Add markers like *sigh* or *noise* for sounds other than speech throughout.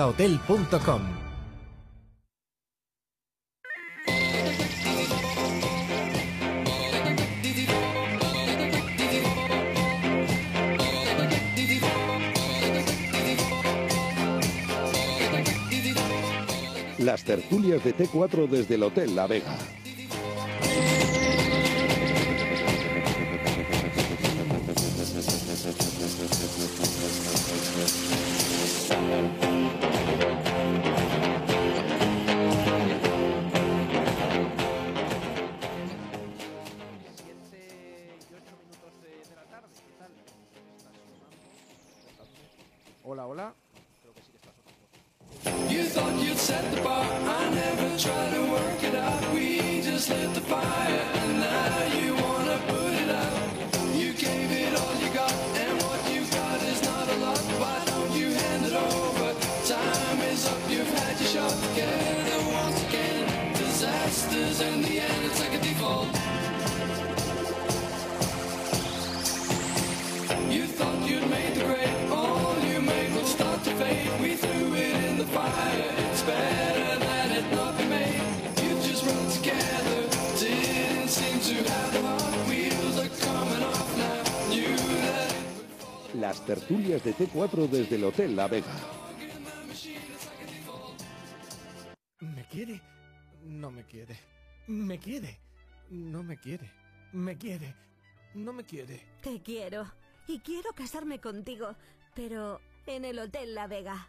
Hotel.com Las tertulias de T4 desde el Hotel La Vega. C4 desde el Hotel La Vega. ¿Me quiere? No me quiere. ¿Me quiere? No me quiere. ¿Me quiere? No me quiere. Te quiero. Y quiero casarme contigo. Pero en el Hotel La Vega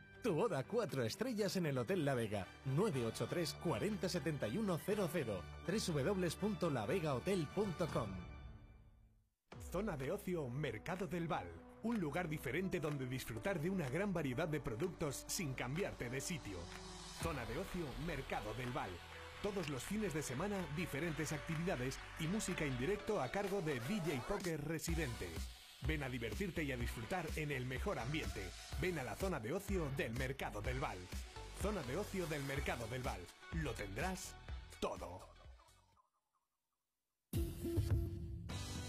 Tu boda cuatro estrellas en el Hotel La Vega. 983 40 71 00. www.lavegahotel.com Zona de ocio Mercado del Val. Un lugar diferente donde disfrutar de una gran variedad de productos sin cambiarte de sitio. Zona de ocio Mercado del Val. Todos los fines de semana, diferentes actividades y música en directo a cargo de DJ Poker Residente. Ven a divertirte y a disfrutar en el mejor ambiente. Ven a la zona de ocio del Mercado del Val. Zona de ocio del Mercado del Val. Lo tendrás todo.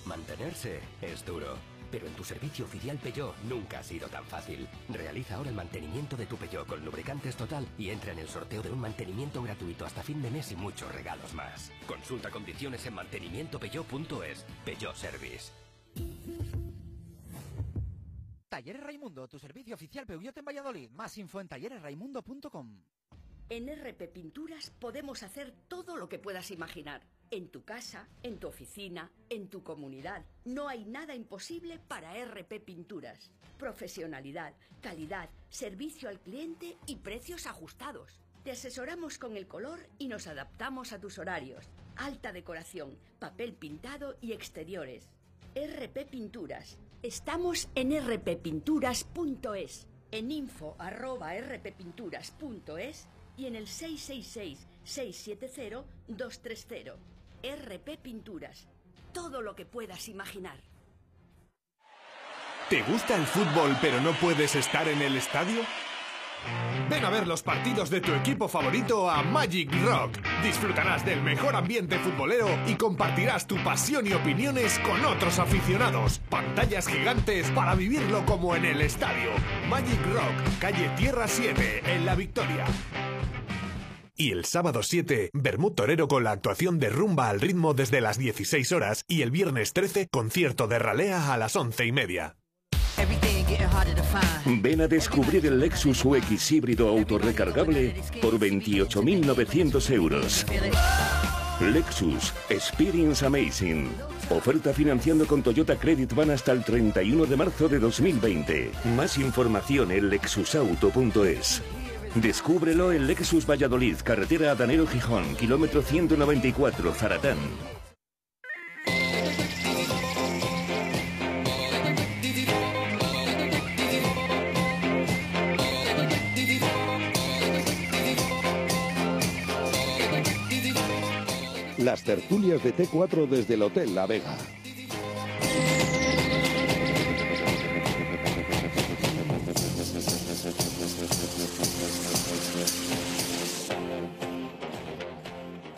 Mantenerse es duro, pero en tu servicio oficial Peugeot nunca ha sido tan fácil. Realiza ahora el mantenimiento de tu Peugeot con lubricantes total y entra en el sorteo de un mantenimiento gratuito hasta fin de mes y muchos regalos más. Consulta condiciones en mantenimientopeugeot.es. Peugeot Service. Talleres Raimundo, tu servicio oficial Peugeot en Valladolid. Más info en talleresraimundo.com. En RP Pinturas podemos hacer todo lo que puedas imaginar. En tu casa, en tu oficina, en tu comunidad. No hay nada imposible para RP Pinturas. Profesionalidad, calidad, servicio al cliente y precios ajustados. Te asesoramos con el color y nos adaptamos a tus horarios. Alta decoración, papel pintado y exteriores. RP Pinturas. Estamos en rppinturas.es, en info arroba rppinturas.es y en el 666-670-230. RP Pinturas. Todo lo que puedas imaginar. ¿Te gusta el fútbol pero no puedes estar en el estadio? Ven a ver los partidos de tu equipo favorito a Magic Rock. Disfrutarás del mejor ambiente futbolero y compartirás tu pasión y opiniones con otros aficionados. Pantallas gigantes para vivirlo como en el estadio. Magic Rock, calle Tierra 7, en La Victoria. Y el sábado 7, Bermud Torero con la actuación de Rumba al ritmo desde las 16 horas y el viernes 13, concierto de Ralea a las 11 y media. Ven a descubrir el Lexus UX híbrido autorrecargable por 28.900 euros. Lexus Experience Amazing. Oferta financiando con Toyota Credit Van hasta el 31 de marzo de 2020. Más información en lexusauto.es. Descúbrelo en Lexus Valladolid, carretera Adanero Gijón, kilómetro 194, Zaratán. Las tertulias de T4 desde el Hotel La Vega.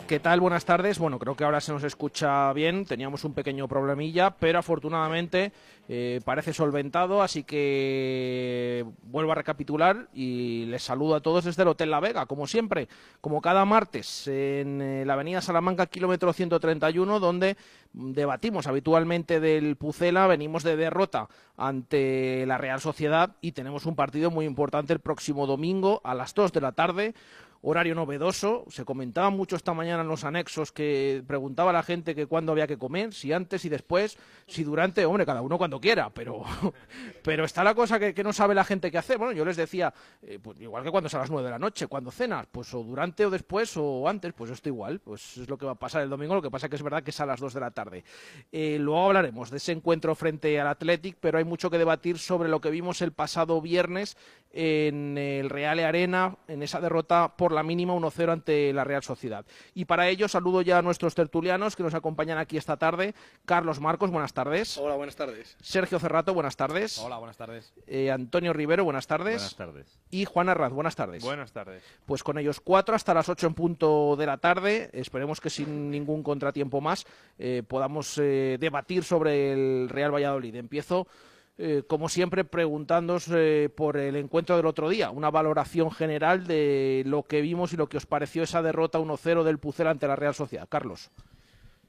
¿Qué tal? Buenas tardes. Bueno, creo que ahora se nos escucha bien. Teníamos un pequeño problemilla, pero afortunadamente eh, parece solventado, así que vuelvo a recapitular y les saludo a todos desde el Hotel La Vega, como siempre, como cada martes en eh, la Avenida Salamanca, kilómetro 131, donde debatimos habitualmente del Pucela, venimos de derrota ante la Real Sociedad y tenemos un partido muy importante el próximo domingo a las 2 de la tarde horario novedoso. Se comentaba mucho esta mañana en los anexos que preguntaba la gente que cuándo había que comer, si antes y después, si durante, hombre, cada uno cuando quiera, pero, *laughs* pero está la cosa que, no sabe la gente qué hacer. Bueno, yo les decía, eh, pues igual que cuando es a las nueve de la noche, cuando cenas, pues o durante o después o antes, pues esto igual, pues es lo que va a pasar el domingo, lo que pasa que es verdad que es a las dos de la tarde. Eh, luego hablaremos de ese encuentro frente al Athletic, pero hay mucho que debatir sobre lo que vimos el pasado viernes en el Real Arena, en esa derrota por la mínima 1-0 ante la Real Sociedad. Y para ello saludo ya a nuestros tertulianos que nos acompañan aquí esta tarde. Carlos Marcos, buenas tardes. Hola, buenas tardes. Sergio Cerrato, buenas tardes. Hola, buenas tardes. Eh, Antonio Rivero, buenas tardes. Buenas tardes. Y Juan Arraz, buenas tardes. Buenas tardes. Pues con ellos cuatro hasta las ocho en punto de la tarde. Esperemos que sin ningún contratiempo más eh, podamos eh, debatir sobre el Real Valladolid. Empiezo eh, como siempre, preguntándos eh, por el encuentro del otro día, una valoración general de lo que vimos y lo que os pareció esa derrota 1-0 del Pucela ante la Real Sociedad. Carlos.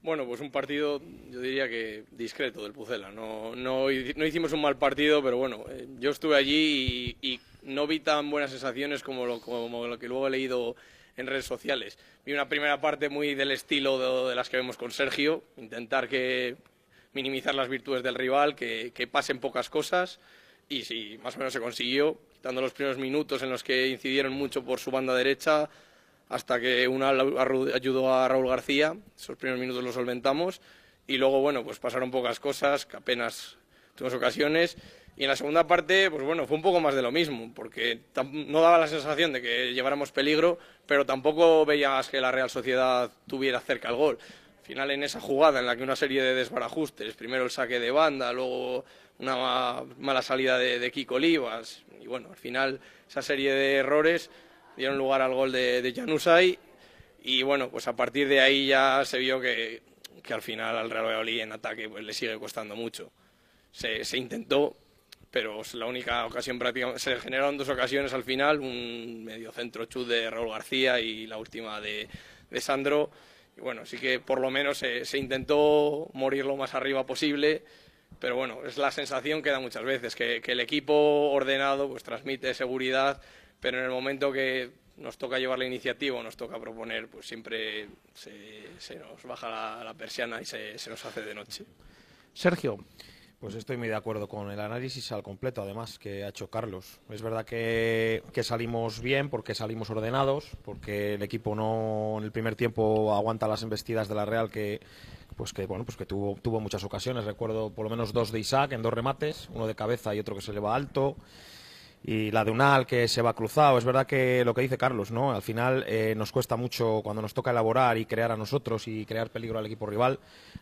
Bueno, pues un partido, yo diría que discreto del Pucela. No, no, hicimos un mal partido, pero bueno, eh, yo estuve allí y, no vi tan buenas sensaciones como lo, como lo que luego he leído en redes sociales. Vi una primera parte muy del estilo de las que vemos con Sergio, intentar que minimizar las virtudes del rival, que, pasen pocas cosas. Y sí, más o menos se consiguió, quitando los primeros minutos en los que incidieron mucho por su banda derecha, hasta que una ayudó a Raúl García, esos primeros minutos los solventamos, y luego, bueno, pues pasaron pocas cosas, que apenas tuvimos ocasiones, y en la segunda parte, pues bueno, fue un poco más de lo mismo, porque no daba la sensación de que lleváramos peligro, pero tampoco veías que la Real Sociedad tuviera cerca el gol final en esa jugada en la que una serie de desbarajustes, primero el saque de banda, luego una mala salida de, Kiko Olivas, y bueno, al final esa serie de errores dieron lugar al gol de, de y bueno, pues a partir de ahí ya se vio que, al final al Real Valladolid en ataque pues le sigue costando mucho. Se, intentó, pero es la única ocasión prácticamente. Se generaron dos ocasiones al final, un medio centro chut de Raúl García y la última de, de Sandro y bueno, sí que por lo menos se, intentó morir lo más arriba posible, pero bueno, es la sensación que da muchas veces, que, el equipo ordenado pues transmite seguridad, pero en el momento que nos toca llevar la iniciativa nos toca proponer, pues siempre se, nos baja la, persiana y se, se nos hace de noche. Sergio, pues estoy muy de acuerdo con el análisis al completo, además, que ha hecho Carlos. Es verdad que, salimos bien porque salimos ordenados, porque el equipo no en el primer tiempo aguanta las embestidas de la Real que pues que bueno pues que tuvo, tuvo muchas ocasiones. Recuerdo por lo menos dos de Isaac en dos remates, uno de cabeza y otro que se le va alto y la de Unal que se va cruzado. Es verdad que lo que dice Carlos, ¿no? Al final eh, nos cuesta mucho cuando nos toca elaborar y crear a nosotros y crear peligro al equipo rival,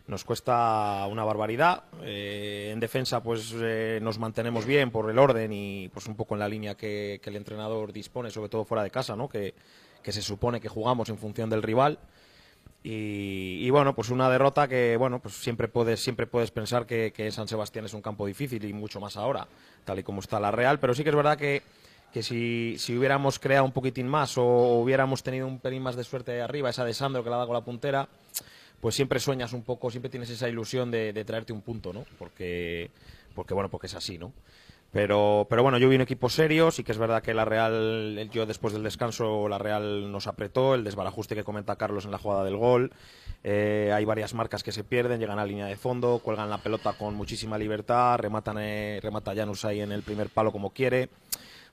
nos cuesta una barbaridad. Eh, en defensa, pues eh, nos mantenemos bien por el orden y pues un poco en la línea que, el entrenador dispone, sobre todo fuera de casa, ¿no? Que, que se supone que jugamos en función del rival. Y, bueno, pues una derrota que, bueno, pues siempre puedes, siempre puedes pensar que, San Sebastián es un campo difícil y mucho más ahora, tal y como está la Real, pero sí que es verdad que, que si, si, hubiéramos creado un poquitín más o hubiéramos tenido un pelín más de suerte arriba, esa de Sandro que la da con la puntera, pues siempre sueñas un poco, siempre tienes esa ilusión de, de traerte un punto, ¿no? Porque, porque, bueno, porque es así, ¿no? Pero, pero bueno, yo vi un equipo serio, sí que es verdad que la Real, yo después del descanso, la Real nos apretó, el desbarajuste que comenta Carlos en la jugada del gol, eh, hay varias marcas que se pierden, llegan a línea de fondo, cuelgan la pelota con muchísima libertad, rematan, eh, remata Janus ahí en el primer palo como quiere.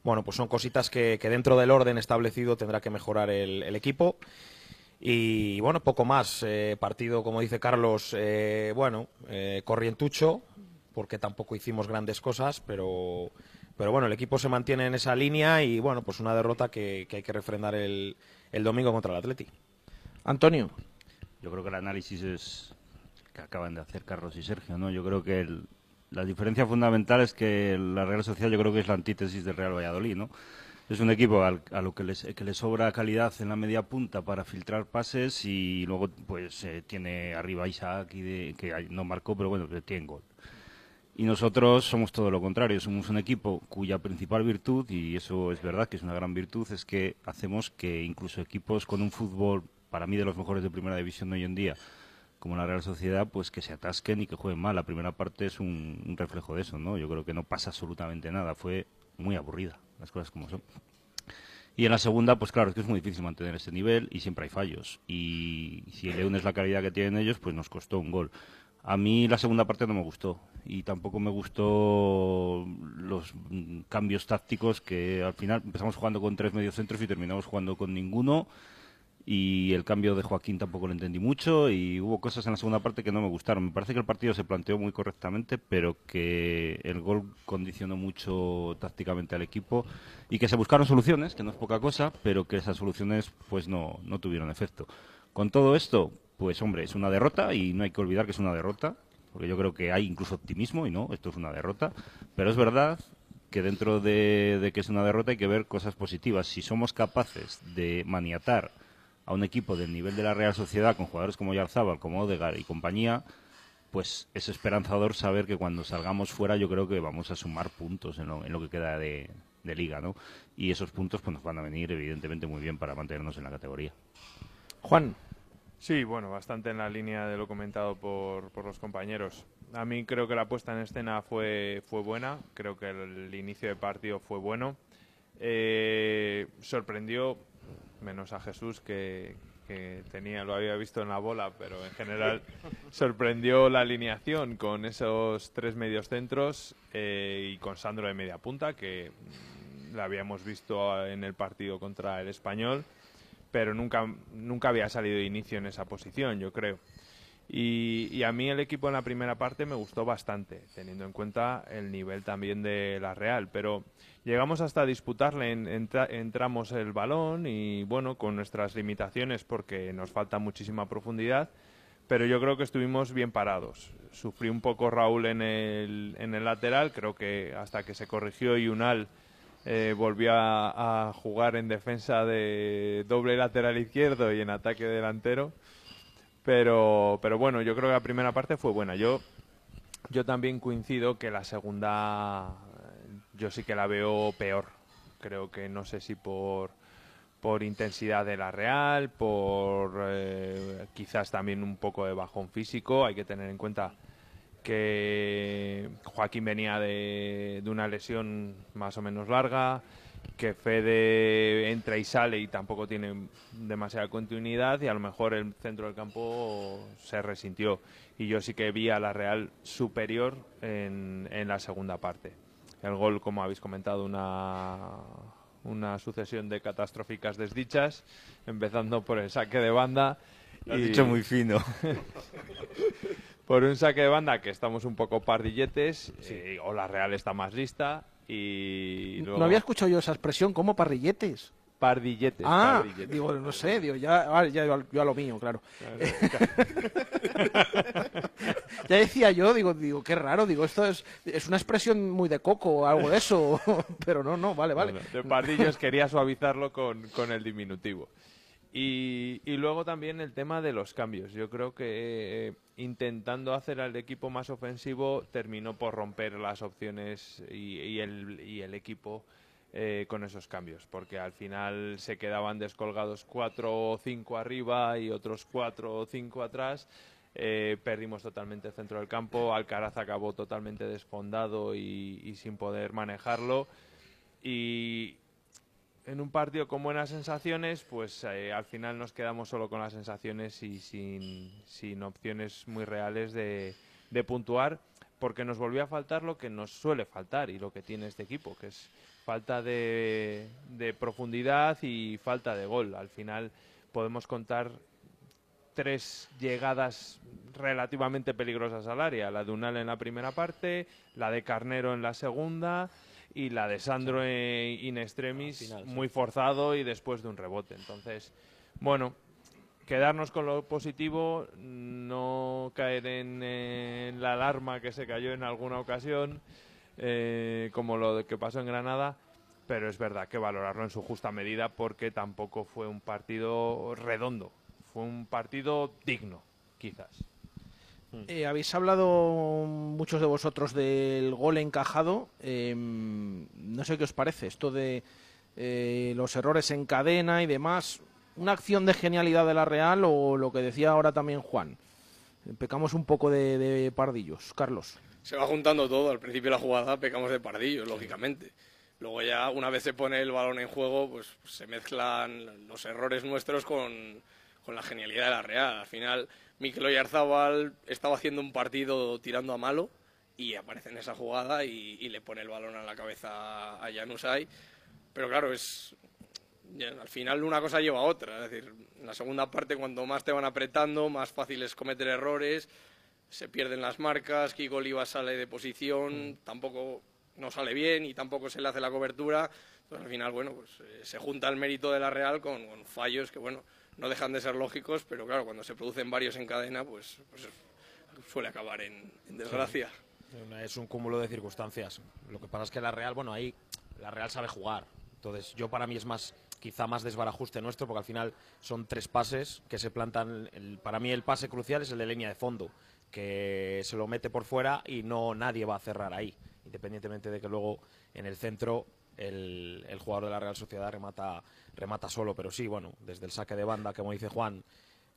Bueno, pues son cositas que, dentro del orden establecido tendrá que mejorar el, equipo. Y bueno, poco más. Eh, partido, como dice Carlos, bueno, corrientucho, porque tampoco hicimos grandes cosas, pero, pero bueno, el equipo se mantiene en esa línea y bueno, pues una derrota que, hay que refrendar el, el domingo contra el Atleti. Antonio. Yo creo que el análisis es que acaban de hacer Carlos y Sergio, ¿no? Yo creo que el- la diferencia fundamental es que la Real Sociedad yo creo que es la antítesis del Real Valladolid, ¿no? Es un equipo al- a lo que, les- que le sobra calidad en la media punta para filtrar pases y luego pues eh, tiene arriba a Isaac y de- que no marcó, pero bueno, que tiene gol. Y nosotros somos todo lo contrario, somos un equipo cuya principal virtud, y eso es verdad que es una gran virtud, es que hacemos que incluso equipos con un fútbol, para mí de los mejores de primera división de hoy en día, como la Real Sociedad, pues que se atasquen y que jueguen mal. La primera parte es un, reflejo de eso, ¿no? Yo creo que no pasa absolutamente nada, fue muy aburrida, las cosas como son. Y en la segunda, pues claro, es que es muy difícil mantener ese nivel y siempre hay fallos. Y si le unes la calidad que tienen ellos, pues nos costó un gol. A mí la segunda parte no me gustó y tampoco me gustó los mm, cambios tácticos que al final empezamos jugando con tres mediocentros y terminamos jugando con ninguno y el cambio de Joaquín tampoco lo entendí mucho y hubo cosas en la segunda parte que no me gustaron. Me parece que el partido se planteó muy correctamente, pero que el gol condicionó mucho tácticamente al equipo y que se buscaron soluciones, que no es poca cosa, pero que esas soluciones pues no, no tuvieron efecto. Con todo esto, pues hombre, es una derrota y no hay que olvidar que es una derrota, porque yo creo que hay incluso optimismo y no, esto es una derrota, pero es verdad que dentro de, que es una derrota hay que ver cosas positivas. Si somos capaces de maniatar a un equipo del nivel de la Real Sociedad con jugadores como Yarzábal, como Odegar y compañía, pues es esperanzador saber que cuando salgamos fuera yo creo que vamos a sumar puntos en lo, en lo que queda de, de liga, ¿no? Y esos puntos pues nos van a venir evidentemente muy bien para mantenernos en la categoría. Juan. Sí, bueno, bastante en la línea de lo comentado por, por los compañeros. A mí creo que la puesta en escena fue, fue buena, creo que el, inicio de partido fue bueno. Eh, sorprendió, menos a Jesús que, que tenía, lo había visto en la bola, pero en general *laughs* sorprendió la alineación con esos tres medios centros eh, y con Sandro de media punta, que mm, la habíamos visto en el partido contra el español pero nunca, nunca había salido de inicio en esa posición, yo creo. Y, a mí el equipo en la primera parte me gustó bastante, teniendo en cuenta el nivel también de la Real, pero llegamos hasta disputarle en, en tra- en tramos el balón y bueno, con nuestras limitaciones porque nos falta muchísima profundidad, pero yo creo que estuvimos bien parados. Sufrí un poco Raúl en el, en el lateral, creo que hasta que se corrigió y Unal eh, volvió a, a jugar en defensa de doble lateral izquierdo y en ataque delantero. Pero, pero bueno, yo creo que la primera parte fue buena. Yo, yo también coincido que la segunda yo sí que la veo peor. Creo que no sé si por, por intensidad de la Real, por eh, quizás también un poco de bajón físico. Hay que tener en cuenta que Joaquín venía de, de una lesión más o menos larga, que Fede entra y sale y tampoco tiene demasiada continuidad y a lo mejor el centro del campo se resintió. Y yo sí que vi a la Real superior en, en la segunda parte. El gol, como habéis comentado, una, una sucesión de catastróficas desdichas, empezando por el saque de banda. Lo has dicho muy fino. *laughs* por un saque de banda que estamos un poco pardilletes, eh, o la Real está más lista y luego... No había escuchado yo esa expresión como parrilletes. Pardilletes. Ah, pardilletes. digo, no sé, digo, ya, ya yo, a lo mío, claro. *laughs* ya decía yo, digo, digo, qué raro, digo, esto es, es una expresión muy de coco o algo de eso, *laughs* pero no, no, vale, vale. Bueno, de pardillos quería suavizarlo con, con el diminutivo. Y, y luego también el tema de los cambios. Yo creo que eh, intentando hacer al equipo más ofensivo terminó por romper las opciones y, el, y el equipo eh, con esos cambios, porque al final se quedaban descolgados cuatro o cinco arriba y otros cuatro o cinco atrás. Eh, perdimos totalmente el centro del campo, Alcaraz acabó totalmente desfondado y sin poder manejarlo. Y en un partido con buenas sensaciones, pues eh, al final nos quedamos solo con las sensaciones y sin, sin opciones muy reales de, de puntuar, porque nos volvió a faltar lo que nos suele faltar y lo que tiene este equipo, que es falta de, de profundidad y falta de gol. Al final podemos contar tres llegadas relativamente peligrosas al área. La de Unal en la primera parte, la de Carnero en la segunda y la de Sandro in extremis, Al final, sí. muy forzado y después de un rebote. Entonces, bueno, quedarnos con lo positivo, no caer en, en la alarma que se cayó en alguna ocasión, eh, como lo que pasó en Granada, pero es verdad que valorarlo en su justa medida porque tampoco fue un partido redondo, fue un partido digno, quizás. Eh, habéis hablado muchos de vosotros del gol encajado. eh, no sé qué os parece esto de eh, los errores en cadena y demás. ¿Una acción de genialidad de la Real o lo que decía ahora también Juan? Pecamos un poco de, de pardillos. Carlos. Se va juntando todo. Al principio de la jugada pecamos de pardillos, lógicamente. Luego ya, una vez se pone el balón en juego, pues se mezclan los errores nuestros con, con la genialidad de la Real. Al final, Mikel Oyarzabal estaba haciendo un partido tirando a malo y aparece en esa jugada y, y le pone el balón a la cabeza a Januzaj. Pero claro, es al final una cosa lleva a otra. Es decir, en la segunda parte, cuando más te van apretando, más fácil es cometer errores, se pierden las marcas, Kiko Oliva sale de posición, tampoco no sale bien y tampoco se le hace la cobertura. Entonces, al final, bueno, pues eh, se junta el mérito de la Real con, con fallos que, bueno, no dejan de ser lógicos, pero claro, cuando se producen varios en cadena, pues, pues suele acabar en, desgracia. Es un cúmulo de circunstancias. Lo que pasa es que la Real, bueno, ahí la Real sabe jugar. Entonces, yo para mí es más, quizá más desbarajuste nuestro, porque al final son tres pases que se plantan. el- para mí el pase crucial es el de línea de fondo, que se lo mete por fuera y no nadie va a cerrar ahí, independientemente de que luego en el centro el, el jugador de la Real Sociedad remata, remata solo. Pero sí, bueno, desde el saque de banda, como dice Juan,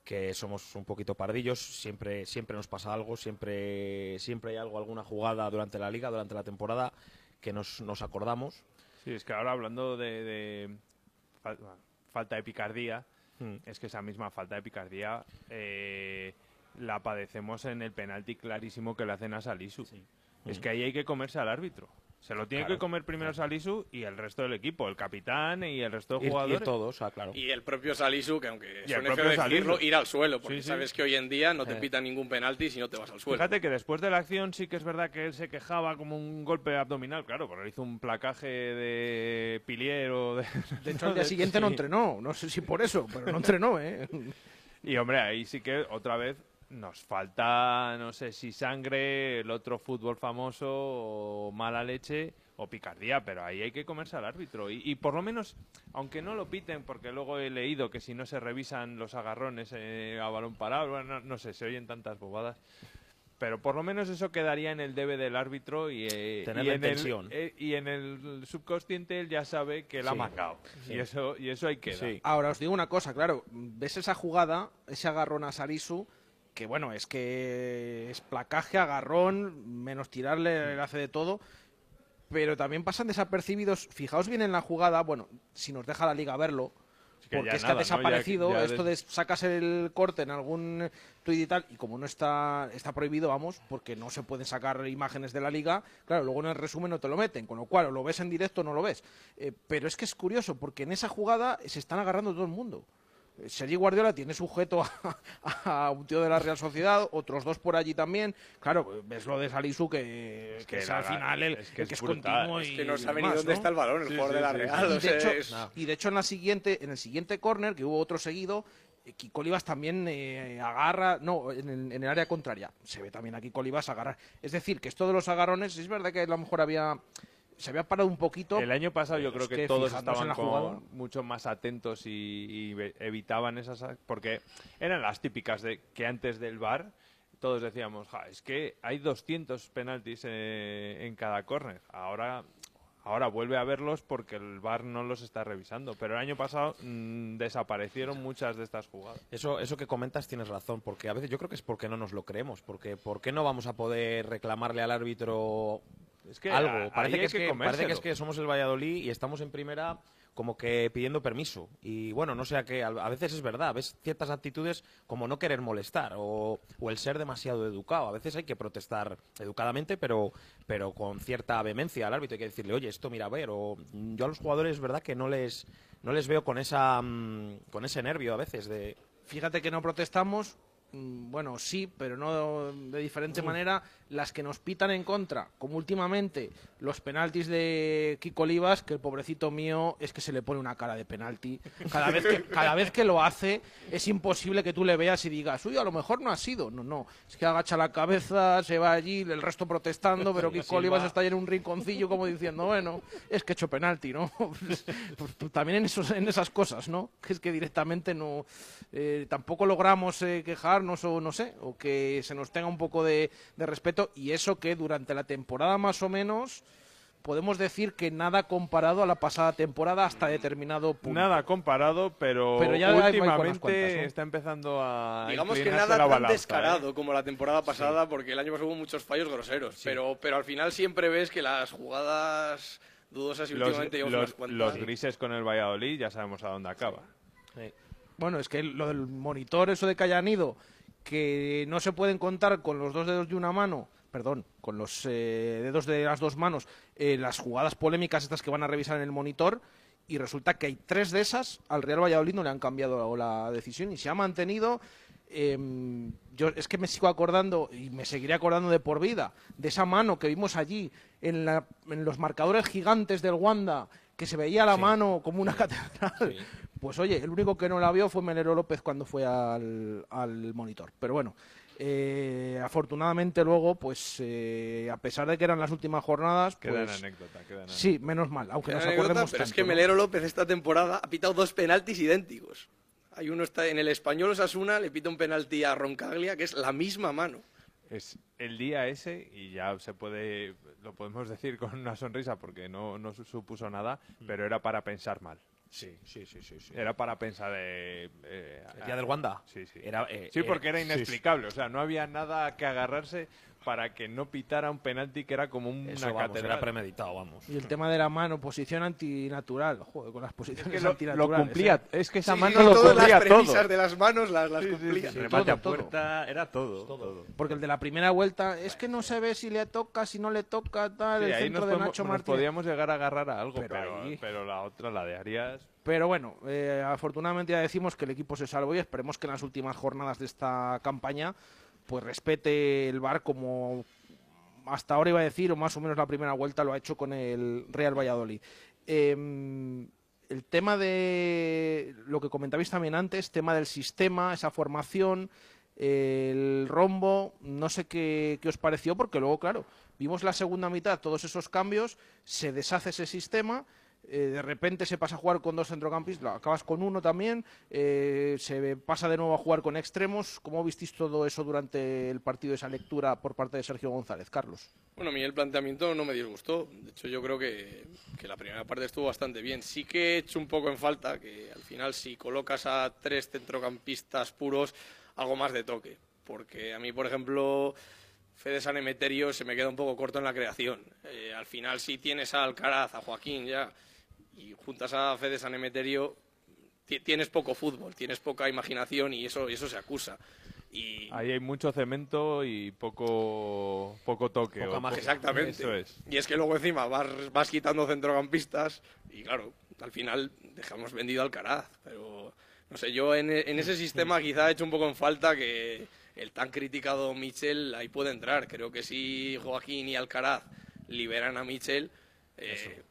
que somos un poquito pardillos, siempre, siempre nos pasa algo, siempre, siempre hay algo, alguna jugada durante la liga, durante la temporada, que nos, nos acordamos. Sí, es que ahora hablando de, de fal- falta de picardía, Hmm. es que esa misma falta de picardía eh, la padecemos en el penalti clarísimo que le hacen a Salisu. Es Hmm. que ahí hay que comerse al árbitro. Se lo tiene Claro, que comer primero Salisu y el resto del equipo, el capitán y el resto de jugadores. todos, ah, claro. Y el propio Salisu, que aunque Y suene feo decirlo, ir al suelo, porque Sí, sí. sabes que hoy en día no te Eh. pitan ningún penalti si no te vas al suelo. Fíjate que después de la acción sí que es verdad que él se quejaba como un golpe abdominal, claro, porque hizo un placaje de pilier o de... *laughs* De hecho, al día siguiente no entrenó. No sé si por eso, pero no entrenó, ¿eh? *laughs* Y hombre, ahí sí que otra vez nos falta, no sé si sangre, el otro fútbol famoso, o mala leche, o picardía, pero ahí hay que comerse al árbitro. Y, y por lo menos, aunque no lo piten, porque luego he leído que si no se revisan los agarrones eh, a balón parado, bueno, no, no sé, se oyen tantas bobadas. Pero por lo menos eso quedaría en el debe del árbitro y, eh, Tener y la en el, intención. eh, y en el subconsciente él ya sabe que la ha Sí. Sí. Y, eso, y eso hay que dar. Ahora os digo una cosa, claro, ves esa jugada, ese agarrón a Sarisu, que bueno, es que es placaje, agarrón, menos tirarle, él hace de todo, pero también pasan desapercibidos. Fijaos bien en la jugada, bueno, si nos deja la liga verlo, que porque es que nada, ha ¿no? Ya- desaparecido ya esto de sacas el corte en algún tuit y tal, y como no está, está prohibido, vamos, porque no se pueden sacar imágenes de la liga, claro, luego en el resumen no te lo meten, con lo cual o lo ves en directo o no lo ves. Eh, pero es que es curioso, porque en esa jugada se están agarrando todo el mundo. Sergi Guardiola tiene sujeto a, a un tío de la Real Sociedad, otros dos por allí también. Claro, ves lo de Salisu que, que que es la- al final el, es que el que es es brutal. continuo Es y que no sabe ni dónde ¿no? está el balón, el jugador de la Real. Y de, hecho, es- y de hecho en la siguiente, en el siguiente córner, que hubo otro seguido, eh, Kiko Olivas también eh, agarra, no, en el, en el área contraria. Se ve también a Kiko Olivas agarrar. Es decir, que esto de los agarrones, es verdad que a lo mejor había se había parado un poquito. El año pasado yo creo que, todos estaban con- mucho más atentos y, evitaban esas porque eran las típicas de que antes del bar todos decíamos, "Ja, es que hay 200 penaltis eh, en cada córner. Ahora ahora vuelve a verlos porque el bar no los está revisando, pero el año pasado mm, desaparecieron muchas de estas jugadas. Eso, eso que comentas tienes razón, porque a veces yo creo que es porque no nos lo creemos, porque ¿por qué no vamos a poder reclamarle al árbitro Es que algo? a- Parece que, es que que, parece que es que somos el Valladolid y estamos en primera como que pidiendo permiso. Y bueno, no sé a qué, a a veces es verdad, ves ciertas actitudes como no querer molestar o, o el ser demasiado educado. A veces hay que protestar educadamente, pero, pero con cierta vehemencia al árbitro. Hay que decirle, oye, esto mira, a ver, o yo a los jugadores es verdad que no les, no les veo con, esa, mm, con ese nervio a veces de... Fíjate que no protestamos mm, bueno, sí, pero no de diferente manera, las que nos pitan en contra, como últimamente los penaltis de Kiko Olivas, que el pobrecito mío es que se le pone una cara de penalti. Cada vez que, cada vez que lo hace, es imposible que tú le veas y digas, uy, a lo mejor no ha sido. No, no, es que agacha la cabeza, se va allí, el resto protestando, pero *laughs* Kiko Silva. Olivas está ahí en un rinconcillo como diciendo, bueno, es que he hecho penalti, ¿no? *laughs* Pues, pues, pues, también en, esos, en esas cosas, ¿no? Que es que directamente no eh, tampoco logramos eh, quejarnos o no sé, o que se nos tenga un poco de, de respeto y eso que durante la temporada más o menos podemos decir que nada comparado a la pasada temporada hasta determinado punto. Nada comparado, pero, Pero ya últimamente cuentas, ¿no? está empezando a Digamos que nada tan balanza, descarado ¿eh? como la temporada pasada, porque el año pasado hubo muchos fallos groseros. Pero, pero al final siempre ves que las jugadas dudosas y Los, últimamente llevamos los- unas cuantas. los grises con el Valladolid ya sabemos a dónde acaba. Bueno, es que lo del monitor, eso de que hayan ido, que no se pueden contar con los dos dedos de una mano, perdón, con los eh, dedos de las dos manos, eh, las jugadas polémicas estas que van a revisar en el monitor, y resulta que hay tres de esas, al Real Valladolid no le han cambiado la decisión y se ha mantenido. em, yo es que me sigo acordando y me seguiré acordando de por vida de esa mano que vimos allí en, la- en los marcadores gigantes del Wanda que se veía la mano como una *laughs* catedral. Pues oye, el único que no la vio fue Melero López cuando fue al, al monitor. Pero bueno, eh, afortunadamente luego, pues eh, a pesar de que eran las últimas jornadas, Queda pues anécdota, queda en sí, menos mal, aunque Queda nos anécdota, acordemos pero es tanto, que ¿no? Melero López esta temporada ha pitado dos penaltis idénticos. Hay uno está en el español Osasuna, le pita un penalti a Roncaglia, que es la misma mano. Es el día ese, y ya se puede, lo podemos decir con una sonrisa porque no, no su- supuso nada, pero era para pensar mal. Sí, sí, sí, sí. sí. Era para pensar de... eh, ¿El día del Wanda? Sí, sí. Era, eh, sí, eh, porque era inexplicable. O sea, no había nada que agarrarse para que no pitara un penalti que era como un- Eso, una vamos, catedral. era premeditado, vamos. Y el tema de la mano, posición antinatural. Joder, con las posiciones que lo- lo antinaturales. cumplía. ¿eh? Es que esa Sí, mano lo todas cumplía las premisas todo. de las manos las, las Sí, cumplía. sí. Remate a todo, todo. puerta, era todo. todo. Porque el de la primera vuelta es que no se ve si le toca, si no le toca, tal, Sí, el centro nos, de podemos- Nacho nos Martínez. podíamos llegar a agarrar a algo, Pero pero, ahí- pero la otra, la de Arias... Pero bueno, eh, afortunadamente ya decimos que el equipo se salvó y esperemos que en las últimas jornadas de esta campaña pues respete el VAR como hasta ahora iba a decir, o más o menos la primera vuelta lo ha hecho con el Real Valladolid. Eh, el tema de lo que comentabais también antes, tema del sistema, esa formación, el rombo, no sé qué os pareció, porque luego, claro, vimos la segunda mitad, todos esos cambios, se deshace ese sistema, eh, de repente se pasa a jugar con dos centrocampistas, acabas con uno también, eh, se pasa de nuevo a jugar con extremos. ¿Cómo visteis todo eso durante el partido, esa lectura por parte de Sergio González? Carlos. Bueno, a mí el planteamiento no me disgustó. De hecho, yo creo que, que la primera parte estuvo bastante bien. Sí que he hecho un poco en falta que al final si colocas a tres centrocampistas puros, algo más de toque. Porque a mí, por ejemplo, Fede San Emeterio se me queda un poco corto en la creación. Eh, al final, si tienes a Alcaraz, a Joaquín ya, y juntas a Fede San Emeterio, ti- tienes poco fútbol, tienes poca imaginación y eso, eso se acusa. Y, Ahí hay mucho cemento y poco, poco toque. Poca o magia. Exactamente. Eso es. Y es que luego encima vas, vas quitando centrocampistas y claro, al final dejamos vendido al Alcaraz. Pero no sé, yo en, en ese sistema quizá he hecho un poco en falta que el tan criticado Michel ahí puede entrar. Creo que si Joaquín y Alcaraz liberan a Michel, eh,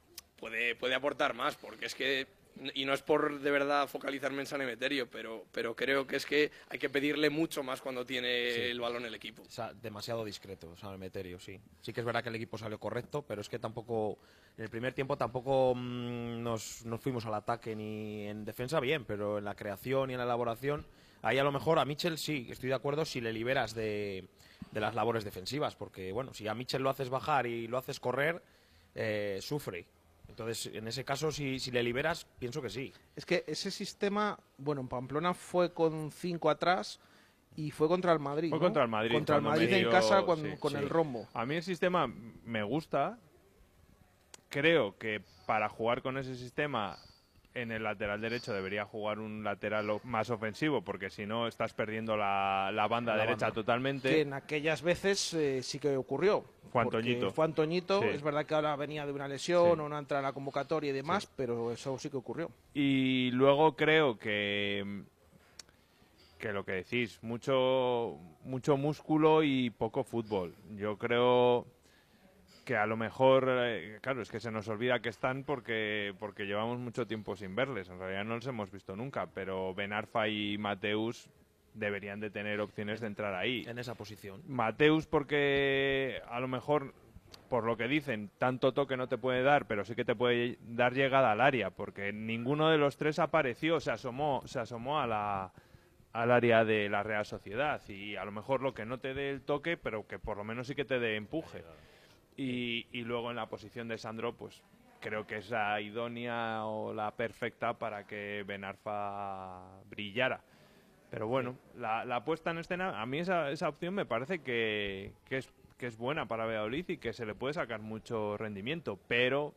puede, puede aportar más, porque es que y no es por de verdad focalizarme en San Emeterio, pero, pero creo que es que hay que pedirle mucho más cuando tiene Sí. el balón el equipo. O sea, demasiado discreto, San Emeterio, sí. Sí que es verdad que el equipo salió correcto, pero es que tampoco, en el primer tiempo tampoco mm, nos, nos fuimos al ataque ni en defensa bien, pero en la creación y en la elaboración, ahí a lo mejor a Mitchell sí, estoy de acuerdo si le liberas de, de las labores defensivas, porque bueno, si a Mitchell lo haces bajar y lo haces correr, eh, sufre. Entonces, en ese caso, si, si le liberas, pienso que sí. Es que ese sistema, bueno, en Pamplona fue con cinco atrás y fue contra el Madrid. Fue ¿no? contra el Madrid. Contra el Madrid en casa sí, con sí. el rombo. A mí el sistema me gusta. Creo que para jugar con ese sistema en el lateral derecho debería jugar un lateral más ofensivo, porque si no estás perdiendo la, la banda La derecha banda. totalmente. Que en aquellas veces eh, sí que ocurrió. Fue porque Antoñito. Fue Antoñito. Sí. Es verdad que ahora venía de una lesión Sí. o no entra a la convocatoria y demás, pero eso sí que ocurrió. Y luego creo que, que lo que decís, mucho, mucho músculo y poco fútbol. Yo creo que a lo mejor, eh, claro, es que se nos olvida que están porque, porque llevamos mucho tiempo sin verles. En realidad no los hemos visto nunca, pero Benarfa y Mateus deberían de tener opciones de entrar ahí. En esa posición. Mateus porque a lo mejor, por lo que dicen, tanto toque no te puede dar, pero sí que te puede dar llegada al área, porque ninguno de los tres apareció, se asomó, se asomó a la, al área de la Real Sociedad y a lo mejor lo que no te dé el toque, pero que por lo menos sí que te dé empuje. Y, y luego en la posición de Sandro, pues creo que es la idónea o la perfecta para que Benarfa brillara. Pero bueno, la, la puesta en escena, a mí esa, esa opción me parece que, que es, que es buena para Valladolid y que se le puede sacar mucho rendimiento, pero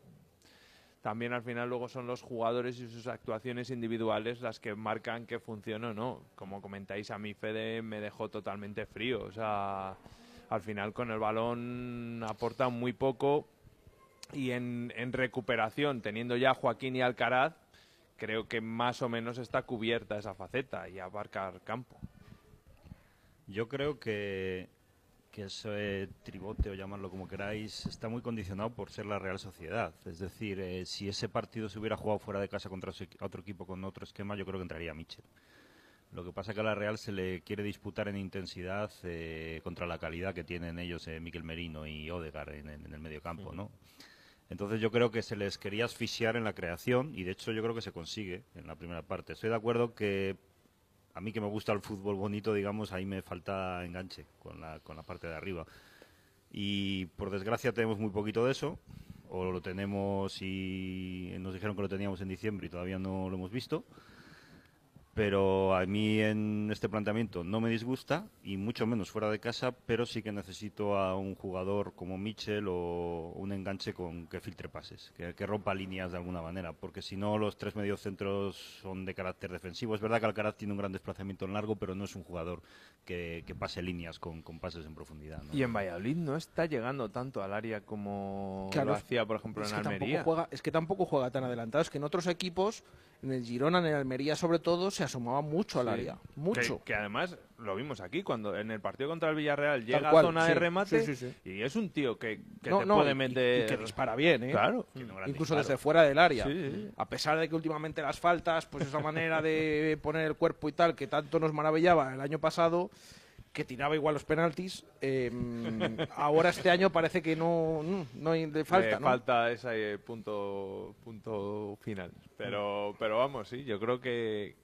también al final luego son los jugadores y sus actuaciones individuales las que marcan que funciona o no. Como comentáis, a mí Fede me dejó totalmente frío. O sea, al final con el balón aporta muy poco y en, en recuperación, teniendo ya a Joaquín y Alcaraz, creo que más o menos está cubierta esa faceta y abarcar campo. Yo creo que, que ese tribote, o llamarlo como queráis, está muy condicionado por ser la Real Sociedad. Es decir, eh, si ese partido se hubiera jugado fuera de casa contra otro equipo con otro esquema, yo creo que entraría Michel. Lo que pasa es que a la Real se le quiere disputar en intensidad eh, contra la calidad que tienen ellos, eh, Miquel Merino y Odegar en, en el medio campo, ¿no? Entonces yo creo que se les quería asfixiar en la creación y de hecho yo creo que se consigue en la primera parte. Estoy de acuerdo que a mí que me gusta el fútbol bonito, digamos, ahí me falta enganche con la, con la parte de arriba. Y por desgracia tenemos muy poquito de eso, o lo tenemos y nos dijeron que lo teníamos en diciembre y todavía no lo hemos visto. Pero a mí en este planteamiento no me disgusta y mucho menos fuera de casa, pero sí que necesito a un jugador como Mitchell o un enganche con que filtre pases, que, que rompa líneas de alguna manera, porque si no los tres mediocentros son de carácter defensivo. Es verdad que Alcaraz tiene un gran desplazamiento en largo, pero no es un jugador que, que pase líneas con, con pases en profundidad. ¿no? Y en Valladolid no está llegando tanto al área como Claro, lo hacía, por ejemplo, es en que tampoco Almería. juega- es que tampoco juega tan adelantado. Es que en otros equipos, en el Girona, en el Almería sobre todo, se asomaba mucho al Sí. área. Mucho. Que, que además lo vimos aquí, cuando en el partido contra el Villarreal llega cual, a zona de remate sí, y es un tío que, que No, te no, puede meter. y que dispara bien, ¿eh? Claro. Incluso desde fuera del área. Sí. A pesar de que últimamente las faltas, pues esa manera de *laughs* poner el cuerpo y tal, que tanto nos maravillaba el año pasado, que tiraba igual los penaltis, eh, *laughs* ahora este año parece que no, no, no hay de falta, ¿no? falta ese punto, punto final. Pero, pero vamos, sí, yo creo que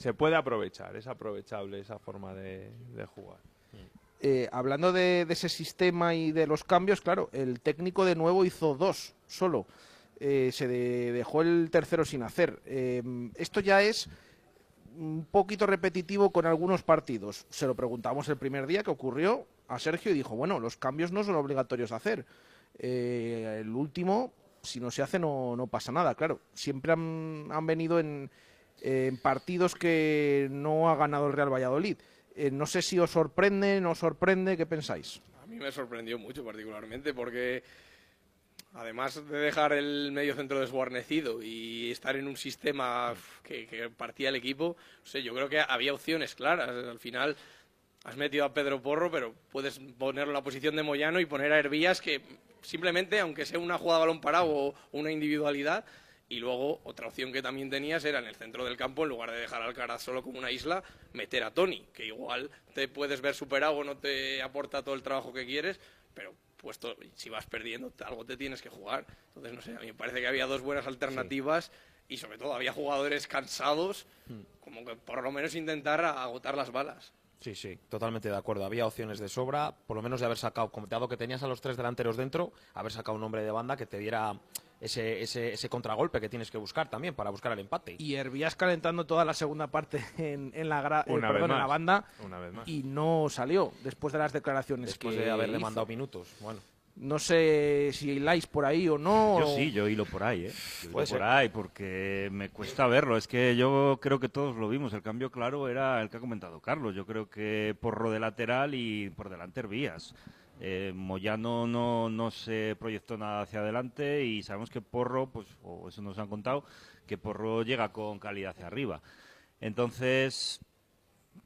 se puede aprovechar, es aprovechable esa forma de, jugar. Eh, hablando de, de ese sistema y de los cambios, claro, el técnico de nuevo hizo dos solo. Eh, se de- dejó el tercero sin hacer. Eh, esto ya es un poquito repetitivo con algunos partidos. Se lo preguntamos el primer día que ocurrió a Sergio y dijo, bueno, los cambios no son obligatorios a hacer. Eh, el último, si no se hace, no, no pasa nada. Claro, siempre han, han venido en, en partidos que no ha ganado el Real Valladolid. Eh, no sé si os sorprende, no os sorprende, ¿qué pensáis? A mí me sorprendió mucho particularmente porque además de dejar el medio centro desguarnecido y estar en un sistema que partía el equipo, no sé, yo creo que había opciones claras. Al final has metido a Pedro Porro, pero puedes ponerlo en la posición de Moyano y poner a Hervías que simplemente, aunque sea una jugada a balón parado o una individualidad, y luego otra opción que también tenías era en el centro del campo, en lugar de dejar a Alcaraz solo como una isla, meter a Tony, que igual te puedes ver superado no te aporta todo el trabajo que quieres, pero puesto si vas perdiendo algo te tienes que jugar. Entonces, no sé, a mí me parece que había dos buenas alternativas y sobre todo había jugadores cansados, como que por lo menos intentar agotar las balas. Sí, sí, totalmente de acuerdo. Había opciones de sobra, por lo menos de haber sacado, dado que tenías a los tres delanteros dentro, haber sacado un hombre de banda que te diera ese, ese, ese contragolpe que tienes que buscar también para buscar el empate. Y Hervías calentando toda la segunda parte en, en la, gra- eh, Una vez perdón, en la banda una vez más. y no salió después de las declaraciones Después que de haberle hizo. mandado minutos. Bueno. No sé si hiláis por ahí o no. Yo o- sí, yo hilo por ahí, ¿eh? Yo hilo Puede por ser. ahí porque me cuesta verlo. Es que yo creo que todos lo vimos. El cambio claro era el que ha comentado Carlos. Yo creo que Porro de lateral y por delante Hervías. Eh, Moyano no, no se proyectó nada hacia adelante y sabemos que Porro, pues, o eso nos han contado, que Porro llega con calidad hacia arriba. Entonces,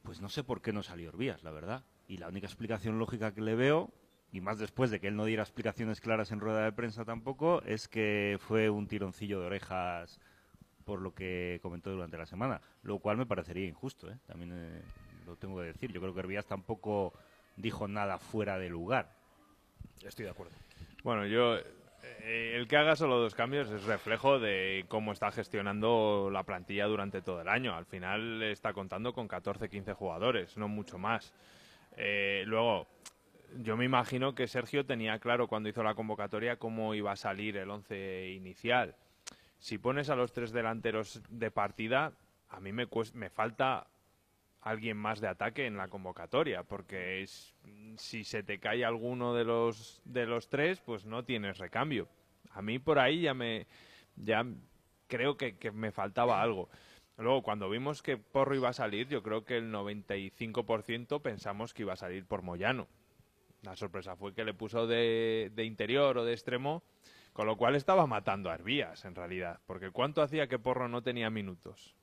pues no sé por qué no salió Herbías, la verdad. Y la única explicación lógica que le veo, y más después de que él no diera explicaciones claras en rueda de prensa tampoco, es que fue un tironcillo de orejas por lo que comentó durante la semana, lo cual me parecería injusto, ¿eh? también eh, lo tengo que decir. Yo creo que Herbías tampoco dijo nada fuera de lugar. Estoy de acuerdo. Bueno, yo. eh, el que haga solo dos cambios es reflejo de cómo está gestionando la plantilla durante todo el año. Al final está contando con 14-15 jugadores, no mucho más. Eh, luego, yo me imagino que Sergio tenía claro cuando hizo la convocatoria cómo iba a salir el once inicial. Si pones a los tres delanteros de partida, a mí me, me falta alguien más de ataque en la convocatoria, porque es- si se te cae alguno de los de los tres, pues no tienes recambio. A mí por ahí ya me ya creo que, que me faltaba algo. Luego, cuando vimos que Porro iba a salir, yo creo que el 95% pensamos que iba a salir por Moyano. La sorpresa fue que le puso de, de interior o de extremo, con lo cual estaba matando a Herbías, en realidad. Porque ¿cuánto hacía que Porro no tenía minutos?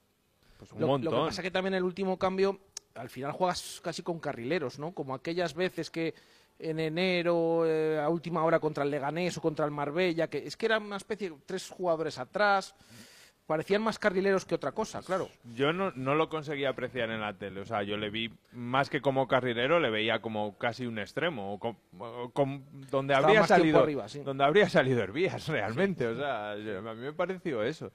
Pues un Lo, montón. lo que pasa que también el último cambio, al final juegas casi con carrileros, ¿no? Como aquellas veces que en enero, eh, a última hora contra el Leganés o contra el Marbella, que es que era una especie de tres jugadores atrás, parecían más carrileros que otra cosa, claro. Yo no, no lo conseguía apreciar en la tele. O sea, yo le vi más que como carrilero, le veía como casi un extremo. o com- o com- donde, Estaba habría salido, arriba, sí. donde habría salido Herbías, *laughs* realmente. O sea, yo- a mí me pareció eso.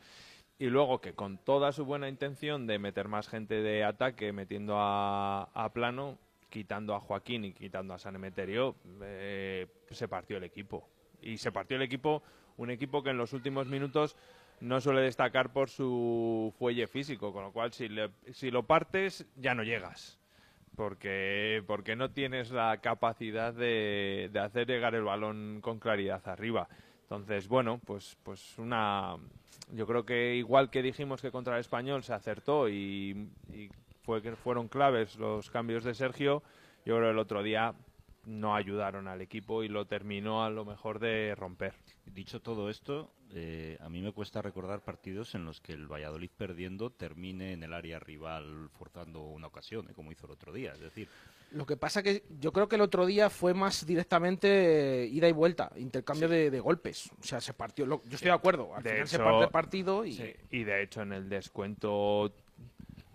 Y luego que con toda su buena intención de meter más gente de ataque, metiendo a, a plano, quitando a Joaquín y quitando a San Emeterio, eh, se partió el equipo. Y se partió el equipo, un equipo que en los últimos minutos no suele destacar por su fuelle físico, con lo cual si, le- si lo partes ya no llegas. Porque, porque no tienes la capacidad de, de hacer llegar el balón con claridad arriba. Entonces, bueno, pues, pues una. Yo creo que igual que dijimos que contra el español se acertó y, y fue que fueron claves los cambios de Sergio, yo creo que el otro día no ayudaron al equipo y lo terminó a lo mejor de romper. Dicho todo esto, eh, a mí me cuesta recordar partidos en los que el Valladolid perdiendo termine en el área rival forzando una ocasión, eh, como hizo el otro día. Es decir, Lo que pasa que yo creo que el otro día fue más directamente eh, ida y vuelta, intercambio de, de golpes. O sea, se partió. lo- yo estoy de acuerdo. Al De final se parte el partido y. Sí, y de hecho en el descuento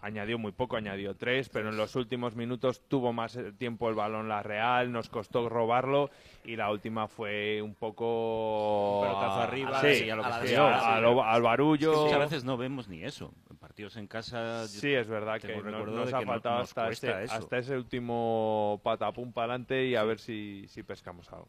añadió muy poco, añadió tres, pero en los últimos minutos tuvo más eh, tiempo el balón la Real, nos costó robarlo y la última fue un poco a- arriba sí, y a lo que sea. sí, a- lo- al barullo. Es que muchas veces no vemos ni eso. En partidos en casa. Sí, es verdad que no- nos ha no- faltado nos hasta, este- hasta ese último patapum para adelante y a ver si, si pescamos algo.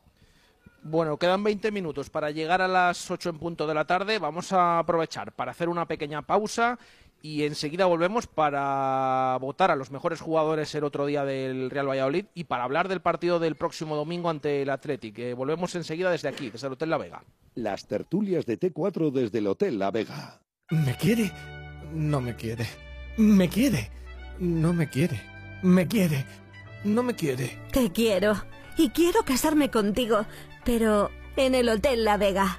Bueno, quedan 20 minutos para llegar a las 8 en punto de la tarde. Vamos a aprovechar para hacer una pequeña pausa y enseguida volvemos para votar a los mejores jugadores el otro día del Real Valladolid y para hablar del partido del próximo domingo ante el Athletic. Eh, volvemos enseguida desde aquí, desde el Hotel La Vega. Las tertulias de T4 desde el Hotel La Vega. ¿Me quiere? No me quiere. ¿Me quiere? No me quiere. ¿Me quiere? No me quiere. Te quiero. Y quiero casarme contigo, pero en el Hotel La Vega,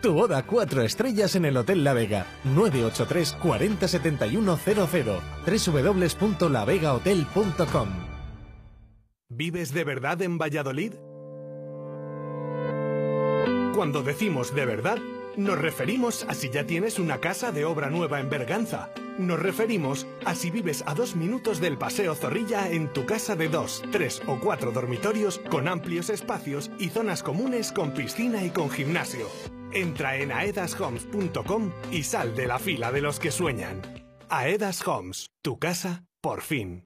Tu boda cuatro estrellas en el Hotel La Vega. 983 40 71 00 www.lavegahotel.com ¿Vives de verdad en Valladolid? Cuando decimos de verdad, nos referimos a si ya tienes una casa de obra nueva en Berganza. Nos referimos a si vives a dos minutos del Paseo Zorrilla en tu casa de dos, tres o cuatro dormitorios con amplios espacios y zonas comunes con piscina y con gimnasio. Entra en aedashomes.com y sal de la fila de los que sueñan. Aedas Homes, tu casa, por fin.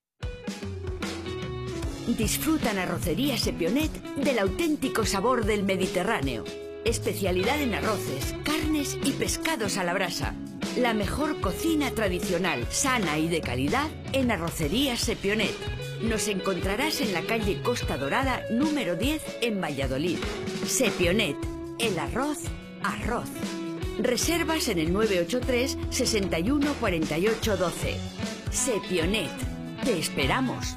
Disfruta en Arrocería Sepionet del auténtico sabor del Mediterráneo. Especialidad en arroces, carnes y pescados a la brasa. La mejor cocina tradicional, sana y de calidad en Arrocería Sepionet. Nos encontrarás en la calle Costa Dorada número 10 en Valladolid. Sepionet, El arroz, arroz. Reservas en el 983 61 48 12. Sepionet. Te esperamos.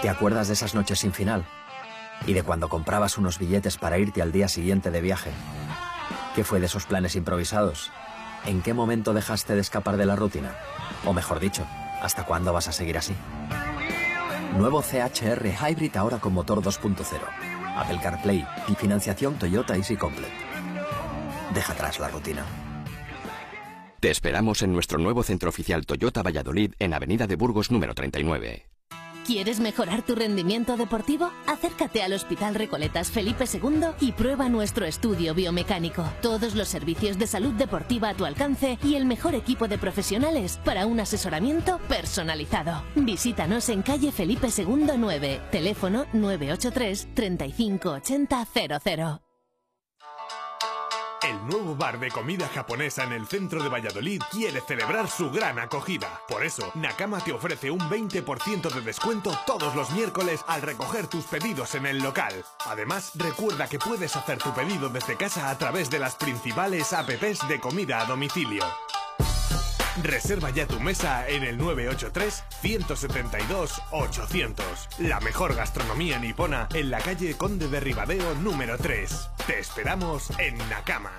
¿Te acuerdas de esas noches sin final? ¿Y de cuando comprabas unos billetes para irte al día siguiente de viaje? ¿Qué fue de esos planes improvisados? ¿En qué momento dejaste de escapar de la rutina? O mejor dicho, ¿hasta cuándo vas a seguir así? Nuevo CHR Hybrid ahora con motor 2.0, Apple CarPlay y financiación Toyota Easy Complete. Deja atrás la rutina. Te esperamos en nuestro nuevo centro oficial Toyota Valladolid en Avenida de Burgos número 39. ¿Quieres mejorar tu rendimiento deportivo? Acércate al Hospital Recoletas Felipe II y prueba nuestro estudio biomecánico. Todos los servicios de salud deportiva a tu alcance y el mejor equipo de profesionales para un asesoramiento personalizado. Visítanos en calle Felipe II 9, teléfono 983 3580 00. El nuevo bar de comida japonesa en el centro de Valladolid quiere celebrar su gran acogida. Por eso, Nakama te ofrece un 20% de descuento todos los miércoles al recoger tus pedidos en el local. Además, recuerda que puedes hacer tu pedido desde casa a través de las principales apps de comida a domicilio. Reserva ya tu mesa en el 983-172-800. La mejor gastronomía nipona en la calle Conde de Ribadeo número 3. Te esperamos en Nakama.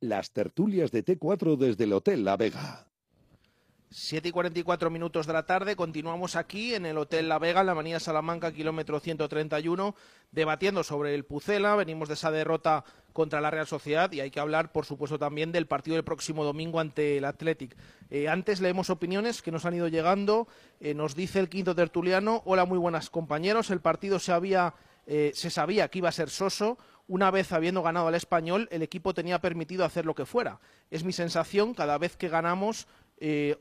Las tertulias de T4 desde el Hotel La Vega. 7 y 44 minutos de la tarde, continuamos aquí en el Hotel La Vega, en la Avenida Salamanca, kilómetro 131, debatiendo sobre el Pucela. Venimos de esa derrota contra la Real Sociedad y hay que hablar, por supuesto, también del partido del próximo domingo ante el Athletic. Eh, antes leemos opiniones que nos han ido llegando. Eh, nos dice el quinto tertuliano: Hola, muy buenas compañeros. El partido se había. eh, se sabía que iba a ser soso. Una vez habiendo ganado al español, el equipo tenía permitido hacer lo que fuera. Es mi sensación, cada vez que ganamos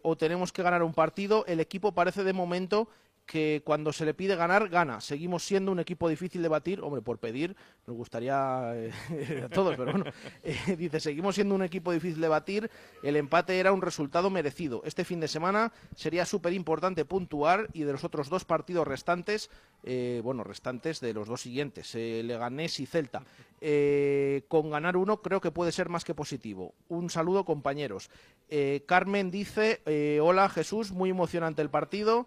o tenemos que ganar un partido, el equipo parece de momento que cuando se le pide ganar, gana. Seguimos siendo un equipo difícil de batir. Hombre, por pedir, nos gustaría eh, *laughs* a todos, pero bueno. Eh, dice, seguimos siendo un equipo difícil de batir. El empate era un resultado merecido. Este fin de semana sería súper importante puntuar y de los otros dos partidos restantes, eh, bueno, restantes de los dos siguientes, Leganés y Celta. Con ganar uno creo que puede ser más que positivo. Un saludo, compañeros. Carmen dice, hola Jesús, muy emocionante el partido.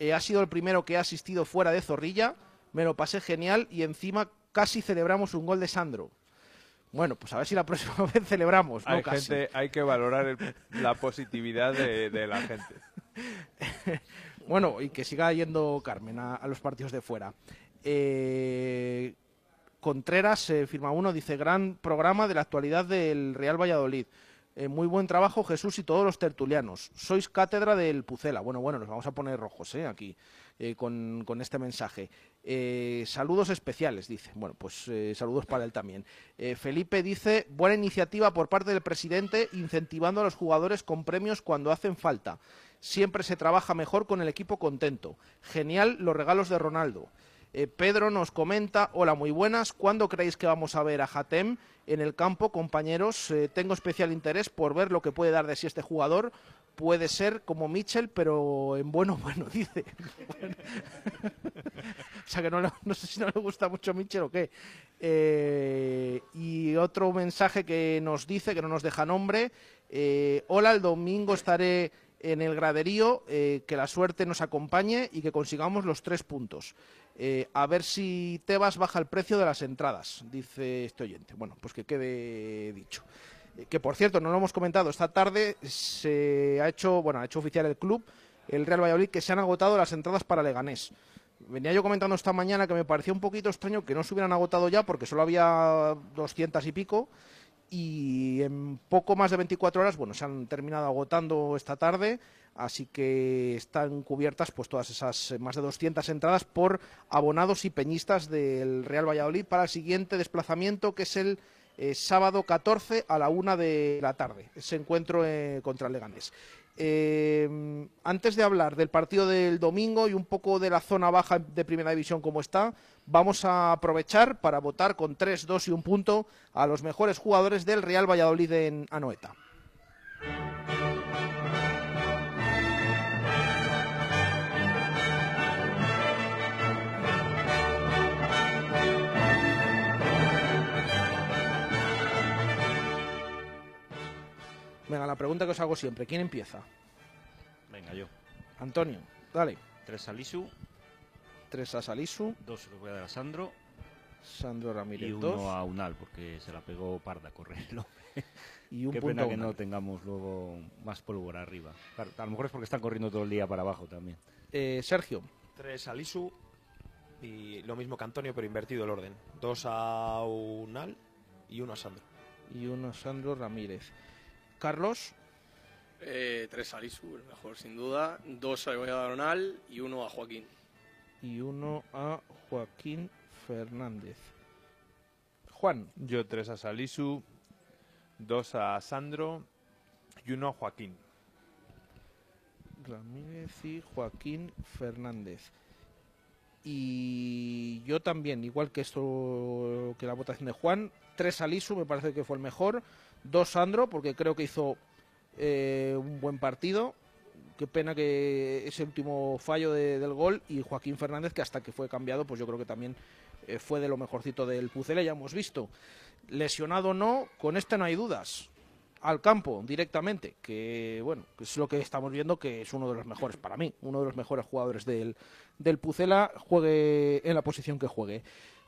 Eh, ha sido el primero que ha asistido fuera de Zorrilla. Me lo pasé genial y encima casi celebramos un gol de Sandro. Bueno, pues a ver si la *laughs* próxima vez celebramos. ¿no? Hay, Casi. gente, hay que valorar el- la positividad de, de la gente. *laughs* Bueno, y que siga yendo Carmen a, a los partidos de fuera. Eh, Contreras eh, firma uno, dice gran programa de la actualidad del Real Valladolid. Eh, muy buen trabajo Jesús y todos los tertulianos. Sois cátedra del Pucela. Bueno, bueno, nos vamos a poner rojos eh, aquí eh, con, con este mensaje. Saludos especiales, dice. Bueno, pues saludos para él también. Felipe dice, buena iniciativa por parte del presidente incentivando a los jugadores con premios cuando hacen falta. Siempre se trabaja mejor con el equipo contento. Genial los regalos de Ronaldo. Eh, Pedro nos comenta, hola, muy buenas. ¿Cuándo creéis que vamos a ver a Hatem en el campo, compañeros? Eh, tengo especial interés por ver lo que puede dar de sí este jugador. Puede ser como Mitchell, pero en bueno, *laughs* bueno, dice. O sea que no, sé si no le gusta mucho Mitchell o qué. Eh, y otro mensaje que nos dice, que no nos deja nombre. hola, el domingo estaré en el graderío, que la suerte nos acompañe y que consigamos los tres puntos. Eh, a ver si Tebas baja el precio de las entradas, dice este oyente. Bueno, pues que quede dicho. Eh, que por cierto, no lo hemos comentado, esta tarde se ha hecho, bueno, ha hecho oficial el club, el Real Valladolid, que se han agotado las entradas para Leganés. Venía yo comentando esta mañana que me parecía un poquito extraño que no se hubieran agotado ya porque solo había 200 y pico y en poco más de 24 horas, bueno, se han terminado agotando esta tarde, así que están cubiertas pues todas esas eh, más de 200 entradas por abonados y peñistas del Real Valladolid para el siguiente desplazamiento que es el eh, sábado 14 a la una de la tarde, ese encuentro eh, contra el Leganés. Eh, antes de hablar del partido del domingo y un poco de la zona baja de primera división como está, vamos a aprovechar para votar con 3, 2 y un punto a los mejores jugadores del Real Valladolid en Anoeta. Venga, la pregunta que os hago siempre, ¿quién empieza? Venga, yo. Antonio, dale. Tres a Lisu, Tres a Salisu, dos voy a dar a Sandro Sandro Ramírez, y uno dos. a Unal, porque se la pegó parda a correr. el hombre. *laughs* Y un Qué punto pena que no tengamos luego más pólvora arriba. Claro, a lo mejor es porque están corriendo todo el día para abajo también. Eh, Sergio. Tres a Lisu y lo mismo que Antonio, pero invertido el orden. Dos a Unal y uno a Sandro. Y uno a Sandro Ramírez. Carlos. Eh, tres a Lisu, el mejor sin duda. Dos a Donal y uno a Joaquín. Y uno a Joaquín Fernández. Juan. Yo tres a Salisu, dos a Sandro y uno a Joaquín. Ramírez y Joaquín Fernández. Y yo también, igual que esto que la votación de Juan, tres a Lisu, me parece que fue el mejor, dos Sandro, porque creo que hizo eh, un buen partido. Qué pena que ese último fallo de- del gol y Joaquín Fernández, que hasta que fue cambiado, pues yo creo que también eh, fue de lo mejorcito del Pucela, ya hemos visto. Lesionado o no, con este no hay dudas. Al campo directamente, que bueno, es lo que estamos viendo, que es uno de los mejores para mí, uno de los mejores jugadores del, del Pucela, juegue en la posición que juegue.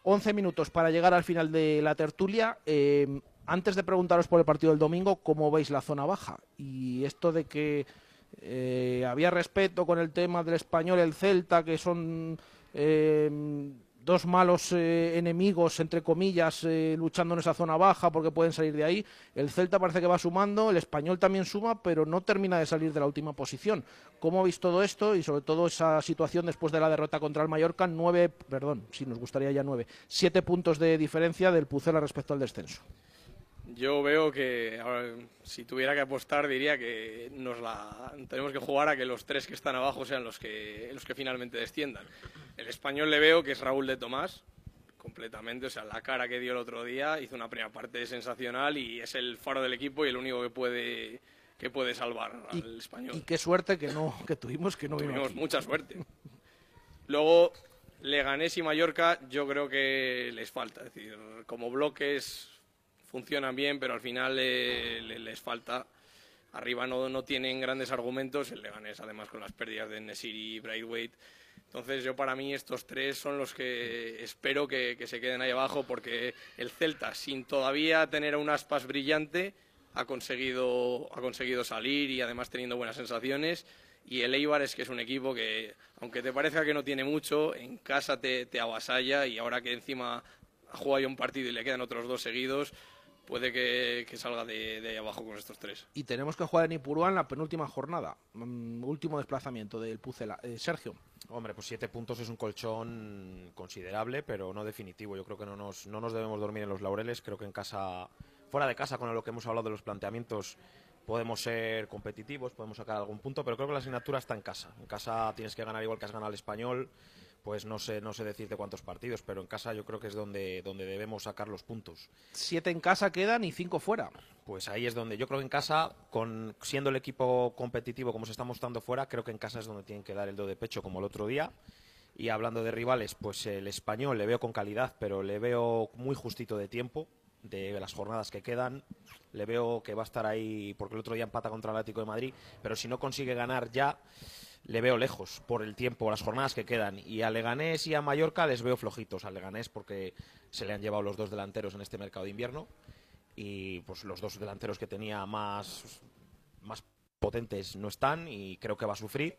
11 minutos para llegar al final de la tertulia. Eh, antes de preguntaros por el partido del domingo, ¿cómo veis la zona baja? Y esto de que eh, había respeto con el tema del español el Celta, que son eh, dos malos eh, enemigos, entre comillas, eh, luchando en esa zona baja porque pueden salir de ahí. El Celta parece que va sumando, el español también suma, pero no termina de salir de la última posición. ¿Cómo veis todo esto y sobre todo esa situación después de la derrota contra el Mallorca? Nueve, perdón, si nos gustaría ya nueve, siete puntos de diferencia del Pucela respecto al descenso. Yo veo que ahora, si tuviera que apostar diría que nos la tenemos que jugar a que los tres que están abajo sean los que los que finalmente desciendan. El español le veo que es Raúl de Tomás completamente, o sea, la cara que dio el otro día hizo una primera parte sensacional y es el faro del equipo y el único que puede que puede salvar al español. Y qué suerte que no que tuvimos que no Tuvimos aquí. mucha suerte. *laughs* Luego, Leganés y Mallorca, yo creo que les falta. Es decir, como bloques funcionan bien, pero al final eh, le- les falta. Arriba no, no tienen grandes argumentos. El Leganés, además, con las pérdidas de Nesiri y Braithwaite. Entonces, yo para mí estos tres son los que espero que, que se queden ahí abajo, porque el Celta, sin todavía tener un aspas brillante, ha conseguido, ha conseguido salir y además teniendo buenas sensaciones. Y el Eibar es que es un equipo que, aunque te parezca que no tiene mucho, en casa te, te avasalla y ahora que encima ha jugado ya un partido y le quedan otros dos seguidos, puede que, que salga de, de ahí abajo con estos tres. Y tenemos que jugar en Ipurúa en la penúltima jornada, mm, último desplazamiento del Pucela. Eh, Sergio. Hombre, pues siete puntos es un colchón considerable, pero no definitivo. Yo creo que no nos, no nos debemos dormir en los laureles. Creo que en casa, fuera de casa, con lo que hemos hablado de los planteamientos, podemos ser competitivos, podemos sacar algún punto, pero creo que la asignatura está en casa. En casa tienes que ganar igual que has ganado al español. Pues no sé, no sé decirte cuántos partidos, pero en casa yo creo que es donde, donde debemos sacar los puntos. Siete en casa quedan y cinco fuera. Pues ahí es donde yo creo que en casa, con siendo el equipo competitivo como se está mostrando fuera, creo que en casa es donde tienen que dar el do de pecho como el otro día. Y hablando de rivales, pues el español le veo con calidad, pero le veo muy justito de tiempo, de las jornadas que quedan. Le veo que va a estar ahí, porque el otro día empata contra el Atlético de Madrid, pero si no consigue ganar ya, le veo lejos por el tiempo, las jornadas que quedan. Y a Leganés y a Mallorca les veo flojitos. A Leganés porque se le han llevado los dos delanteros en este mercado de invierno y pues los dos delanteros que tenía más, más potentes no están y creo que va a sufrir.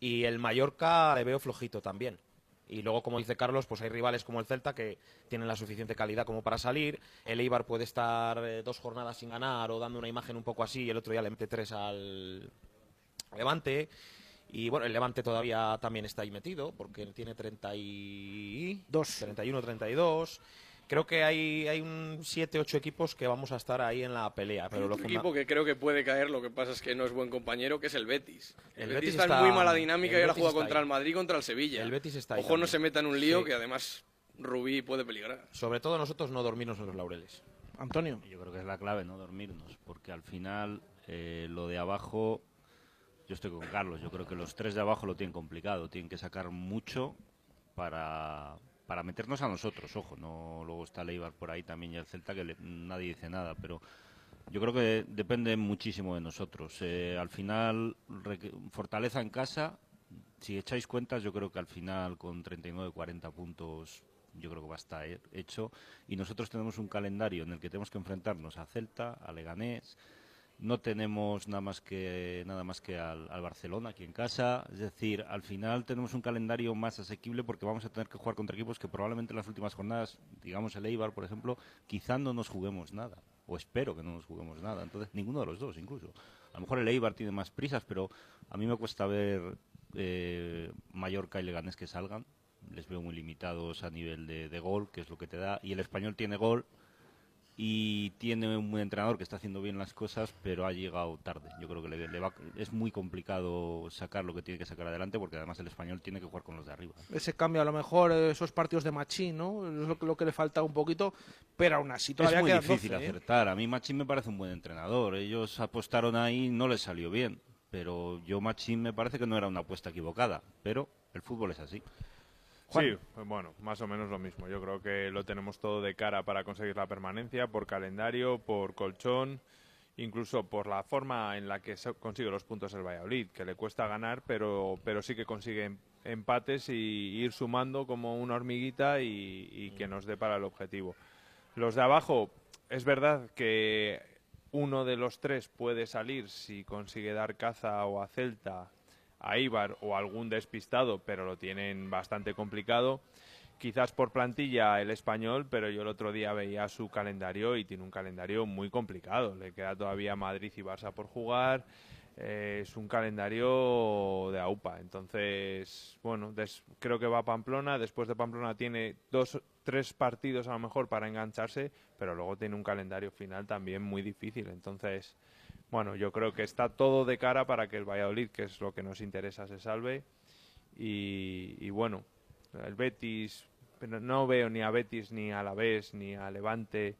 Y el Mallorca le veo flojito también. Y luego, como dice Carlos, pues hay rivales como el Celta que tienen la suficiente calidad como para salir. El Eibar puede estar eh, dos jornadas sin ganar o dando una imagen un poco así y el otro día le mete tres al Levante. Y bueno, el Levante todavía también está ahí metido porque tiene 30 y... 31, 32. Creo que hay, hay un 7, 8 equipos que vamos a estar ahí en la pelea. Pero Hay lo otro funda- equipo que creo que puede caer, lo que pasa es que no es buen compañero, que es el Betis. El, El Betis, Betis está, en muy mala dinámica y ahora juega contra ahí. el Madrid y contra el Sevilla. El Betis está ahí Ojo, no se meta en un lío Sí. que además Rubí puede peligrar. Sobre todo nosotros no dormirnos en los laureles. Antonio. Yo creo que es la clave, no dormirnos, porque al final eh, lo de abajo, yo estoy con Carlos, yo creo que los tres de abajo lo tienen complicado, tienen que sacar mucho para, para meternos a nosotros, ojo, no luego está el Eibar por ahí también y el Celta que le- nadie dice nada, pero Yo creo que depende muchísimo de nosotros. Eh, al final, fortaleza en casa, si echáis cuentas, yo creo que al final con 39-40 puntos, yo creo que va a estar he- hecho. Y nosotros tenemos un calendario en el que tenemos que enfrentarnos a Celta, a Leganés. No tenemos nada más que nada más que al, Barcelona aquí en casa. Es decir, al final tenemos un calendario más asequible porque vamos a tener que jugar contra equipos que probablemente en las últimas jornadas, digamos el Eibar, por ejemplo, quizá no nos juguemos nada. O espero que no nos juguemos nada. Entonces, ninguno de los dos, incluso. A lo mejor el Eibar tiene más prisas, pero a mí me cuesta ver eh, Mallorca y Leganés que salgan. Les veo muy limitados a nivel de gol, que es lo que te da. Y el español tiene gol y tiene un buen entrenador que está haciendo bien las cosas, pero ha llegado tarde. Yo creo que le, le va- es muy complicado sacar lo que tiene que sacar adelante, porque además el español tiene que jugar con los de arriba. Ese cambio, a lo mejor, esos partidos de machín, ¿no? Es lo que, lo que le falta un poquito, pero aún así todavía es muy difícil 12, ¿eh? acertar. A mí Machín me parece un buen entrenador. Ellos apostaron ahí, no les salió bien. Pero yo Machín me parece que no era una apuesta equivocada. Pero el fútbol es así. Sí, bueno, más o menos lo mismo. Yo creo que lo tenemos todo de cara para conseguir la permanencia, por calendario, por colchón, incluso por la forma en la que consigue los puntos el Valladolid, que le cuesta ganar, pero, pero sí que consigue em- empates y ir sumando como una hormiguita y, y que nos dé para el objetivo. Los de abajo, es verdad que uno de los tres puede salir si consigue dar caza o a Celta, a Ibar o algún despistado, pero lo tienen bastante complicado. Quizás por plantilla el español, pero yo el otro día veía su calendario y tiene un calendario muy complicado. Le queda todavía Madrid y Barça por jugar. Eh, es un calendario de AUPA. Entonces, bueno, des- creo que va a Pamplona. Después de Pamplona tiene dos, tres partidos a lo mejor para engancharse, pero luego tiene un calendario final también muy difícil. Entonces, bueno, yo creo que está todo de cara para que el Valladolid, que es lo que nos interesa, se salve. Y, y bueno, el Betis, pero no veo ni a Betis, ni a Alavés, ni a Levante,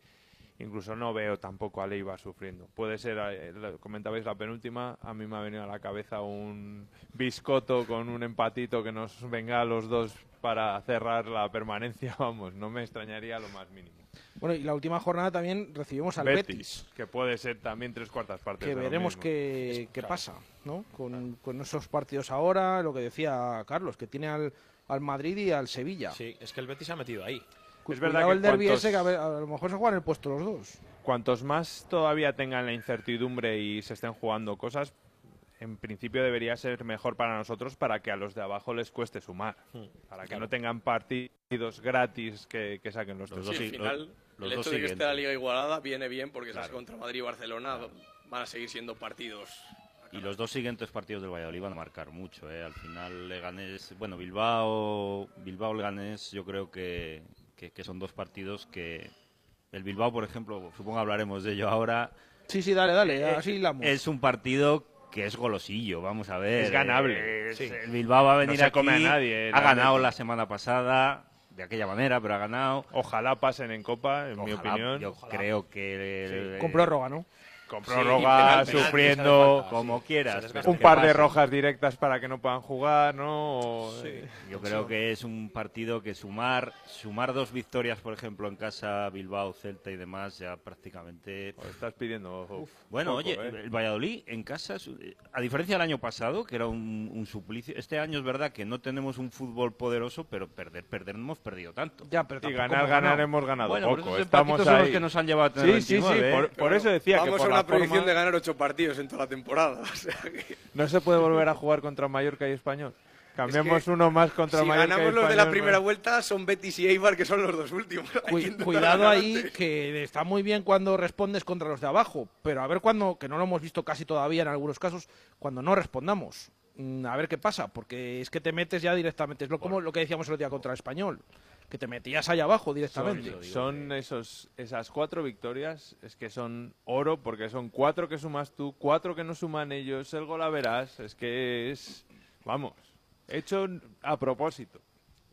incluso no veo tampoco a Leibar sufriendo. Puede ser, eh, comentabais la penúltima, a mí me ha venido a la cabeza un biscoto con un empatito que nos venga a los dos para cerrar la permanencia, *laughs* vamos, no me extrañaría lo más mínimo. Bueno, y la última jornada también recibimos al Betis, que puede ser también tres cuartas partes. que de veremos qué, qué pasa, ¿no? Con, con esos partidos ahora, lo que decía Carlos, que tiene al, al Madrid y al Sevilla. Sí, es que el Betis se ha metido ahí. Es verdad cuidado que el derbi cuantos- ese, que a, ver- a lo mejor se juegan el puesto los dos. Cuantos más todavía tengan la incertidumbre y se estén jugando cosas, en principio debería ser mejor para nosotros para que a los de abajo les cueste sumar. Para que Claro. no tengan partidos gratis que, que saquen los, tres. Sí, al final, el hecho de que esté la liga igualada viene bien porque esas contra Madrid y Barcelona van a seguir siendo partidos. Y los dos siguientes partidos del Valladolid van a marcar mucho. ¿eh? Al final, Leganés, bueno, Bilbao, Bilbao, Leganés, yo creo que, que, que son dos partidos que. El Bilbao, por ejemplo, supongo hablaremos de ello ahora. Sí, sí, dale, dale, Eh, así hilamos. Es un partido que es golosillo, vamos a ver. Es ganable. Es- Sí. El Bilbao va a No venir se aquí, come a nadie, el ha ganado la semana pasada, de aquella manera, pero ha ganado. Ojalá pasen en Copa, en mi opinión. Yo creo que... Con prórroga, ¿no? Con Sí, prórroga, penal, penal, sufriendo. como quieras. Un par de rojas directas para que no puedan jugar, ¿no? O, eh, Yo creo que es un partido que sumar sumar dos victorias, por ejemplo, en casa, Bilbao, Celta y demás, ya prácticamente... estás pidiendo... bueno, poco, oye, ¿eh? el Valladolid en casa, a diferencia del año pasado, que era un, un suplicio, este año es verdad que no tenemos un fútbol poderoso, pero perder, perder no hemos perdido tanto. Ya, pero Y ganar, ganar ganado. hemos ganado Bueno, pero poco. esos Estamos empatitos son los ahí. que nos han llevado a tener Sí, sí, 29, sí. ¿eh? Por, por eso decía que por a la predicción de ganar ocho partidos en toda la temporada. o sea que- *laughs* No se puede volver a jugar contra Mallorca y Español. Cambiemos Es que uno más contra si Mallorca y ganamos los de la primera ¿no? vuelta, son Betis y Eibar, que son los dos últimos. *laughs* Cu- cuidado ahí, antes. que está muy bien cuando respondes contra los de abajo, pero a ver cuando, que no lo hemos visto casi todavía en algunos casos, cuando no respondamos. Mm, A ver qué pasa, porque es que te metes ya directamente. Es lo, como lo que decíamos el otro día contra el español, que te metías allá abajo directamente. Son, son esos, esas cuatro victorias, es que son oro, porque son cuatro que sumas tú, cuatro que no suman ellos, el gol a verás, es que es, vamos, hecho a propósito.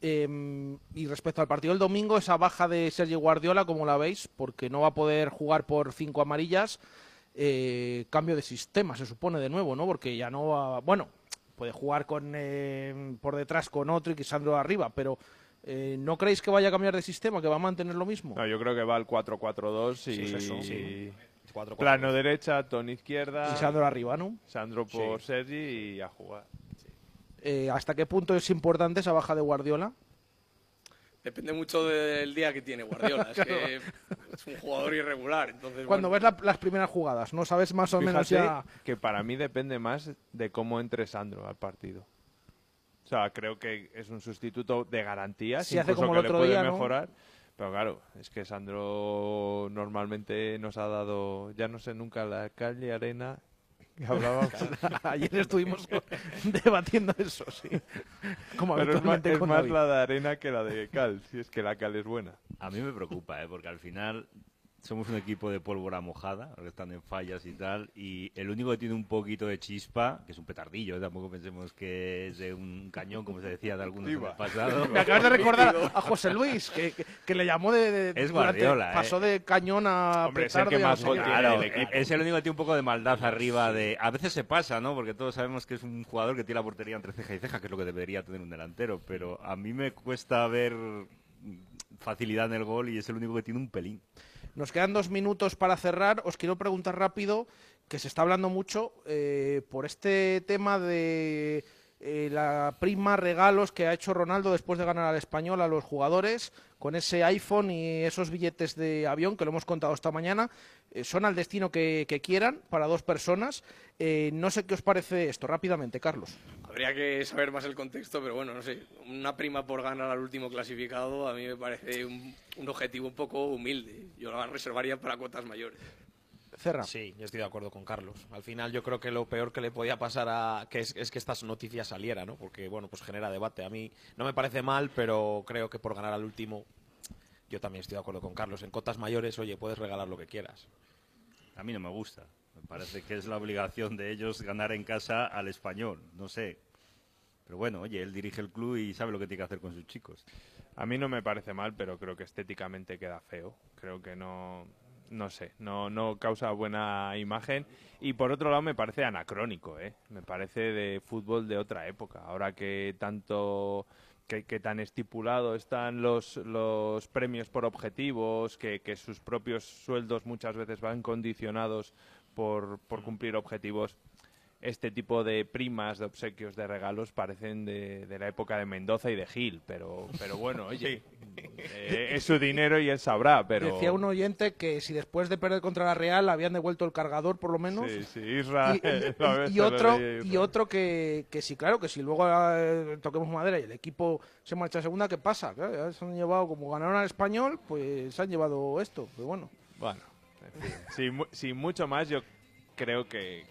Eh, y respecto al partido del domingo, esa baja de Sergio Guardiola, como la veis, porque no va a poder jugar por cinco amarillas, eh, cambio de sistema, se supone de nuevo, ¿no? Porque ya no va, bueno, puede jugar con eh, por detrás con otro y que Sandro arriba, pero eh, ¿no creéis que vaya a cambiar de sistema, que va a mantener lo mismo? No, yo creo que va al 4-4-2 y, Sí, es eso. y- 4-4-2. Plano derecha, Tony izquierda. Y Sandro arriba, ¿no? Sandro por Sí. Sergi y a jugar. Eh, ¿Hasta qué punto es importante esa baja de Guardiola? Depende mucho del día que tiene Guardiola. Es *laughs* que es un jugador irregular. Entonces, Cuando bueno, ves la- las primeras jugadas, ¿no sabes más o menos ya...? que para mí depende más de cómo entre Sandro al partido. O sea, creo que es un sustituto de garantías, Si hace incluso como que el le otro puede día, ¿no? mejorar. Pero claro, es que Sandro normalmente nos ha dado, ya no sé nunca, la calle, arena, que hablábamos. *laughs* Ayer estuvimos *laughs* debatiendo eso, sí. Como Pero es más, es más la de arena que la de cal, si es que la cal es buena. A mí me preocupa, ¿eh? porque al final somos un equipo de pólvora mojada, ahora están en fallas y tal, y el único que tiene un poquito de chispa, que es un petardillo, ¿eh? tampoco pensemos que es de un cañón, como se decía de algunos en el pasado. *laughs* Me acabas de recordar *laughs* a José Luis, que, que- que le llamó de... de- Es durante- Guardiola, ¿eh? Pasó de cañón a Hombre, es el que más gol Claro, del es el único que tiene un poco de maldad arriba de... A veces se pasa, ¿no? Porque todos sabemos que es un jugador que tiene la portería entre ceja y ceja, que es lo que debería tener un delantero, pero a mí me cuesta ver facilidad en el gol y es el único que tiene un pelín. Nos quedan dos minutos para cerrar. Os quiero preguntar rápido, que se está hablando mucho eh, por este tema de eh, la prima regalos que ha hecho Ronaldo después de ganar al español a los jugadores con ese iPhone y esos billetes de avión que lo hemos contado esta mañana. Eh, son al destino que, que quieran para dos personas. Eh, no sé qué os parece esto, rápidamente, Carlos. habría que saber más el contexto, pero bueno, no sé. Una prima por ganar al último clasificado a mí me parece un, un objetivo un poco humilde. Yo la reservaría para cuotas mayores. Cerra. Sí, yo estoy de acuerdo con Carlos. Al final yo creo que lo peor que le podía pasar a que es, es que estas noticias salieran, ¿no? Porque bueno, pues genera debate. A mí no me parece mal, pero creo que por ganar al último yo también estoy de acuerdo con Carlos. En cotas mayores, oye, puedes regalar lo que quieras. A mí no me gusta. Me parece que es la obligación de ellos ganar en casa al español. No sé. Pero bueno, oye, él dirige el club y sabe lo que tiene que hacer con sus chicos. A mí no me parece mal, pero creo que estéticamente queda feo. Creo que no, no sé, no, no causa buena imagen. Y por otro lado me parece anacrónico, ¿eh? Me parece de fútbol de otra época. Ahora que tanto, que, que tan estipulado están los, los premios por objetivos, que, que sus propios sueldos muchas veces van condicionados por, por cumplir objetivos. Este tipo de primas, de obsequios, de regalos parecen de, de la época de Mendoza y de Gil, pero, pero bueno, oye, *laughs* eh, es su dinero y él sabrá, pero... Decía un oyente que si después de perder contra la Real habían devuelto el cargador, por lo menos. Sí, sí, Isra, Y, *laughs* otro, y otro que, que sí, claro, que si luego eh, toquemos madera y el equipo se marcha a segunda, ¿qué pasa? Claro, ya se han llevado, como ganaron al español, pues se han llevado esto. Pero bueno. Bueno, en fin, *laughs* sin, mu- sin mucho más, yo creo que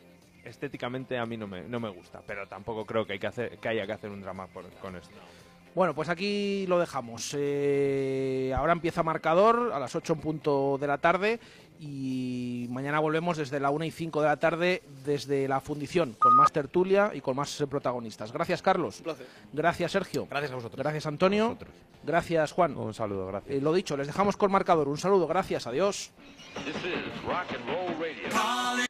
estéticamente a mí no me, no me gusta, pero tampoco creo que, hay que, hacer, que haya que hacer un drama por- con esto. Bueno, pues aquí lo dejamos. Eh, ahora empieza marcador a las 8 en punto de la tarde y mañana volvemos desde la 1 y 5 de la tarde desde la fundición con más tertulia y con más protagonistas. Gracias, Carlos. Un placer. Gracias, Sergio. Gracias a vosotros. Gracias, Antonio. Gracias, Juan. Un saludo, gracias. Eh, lo dicho, les dejamos con marcador. Un saludo, gracias, adiós.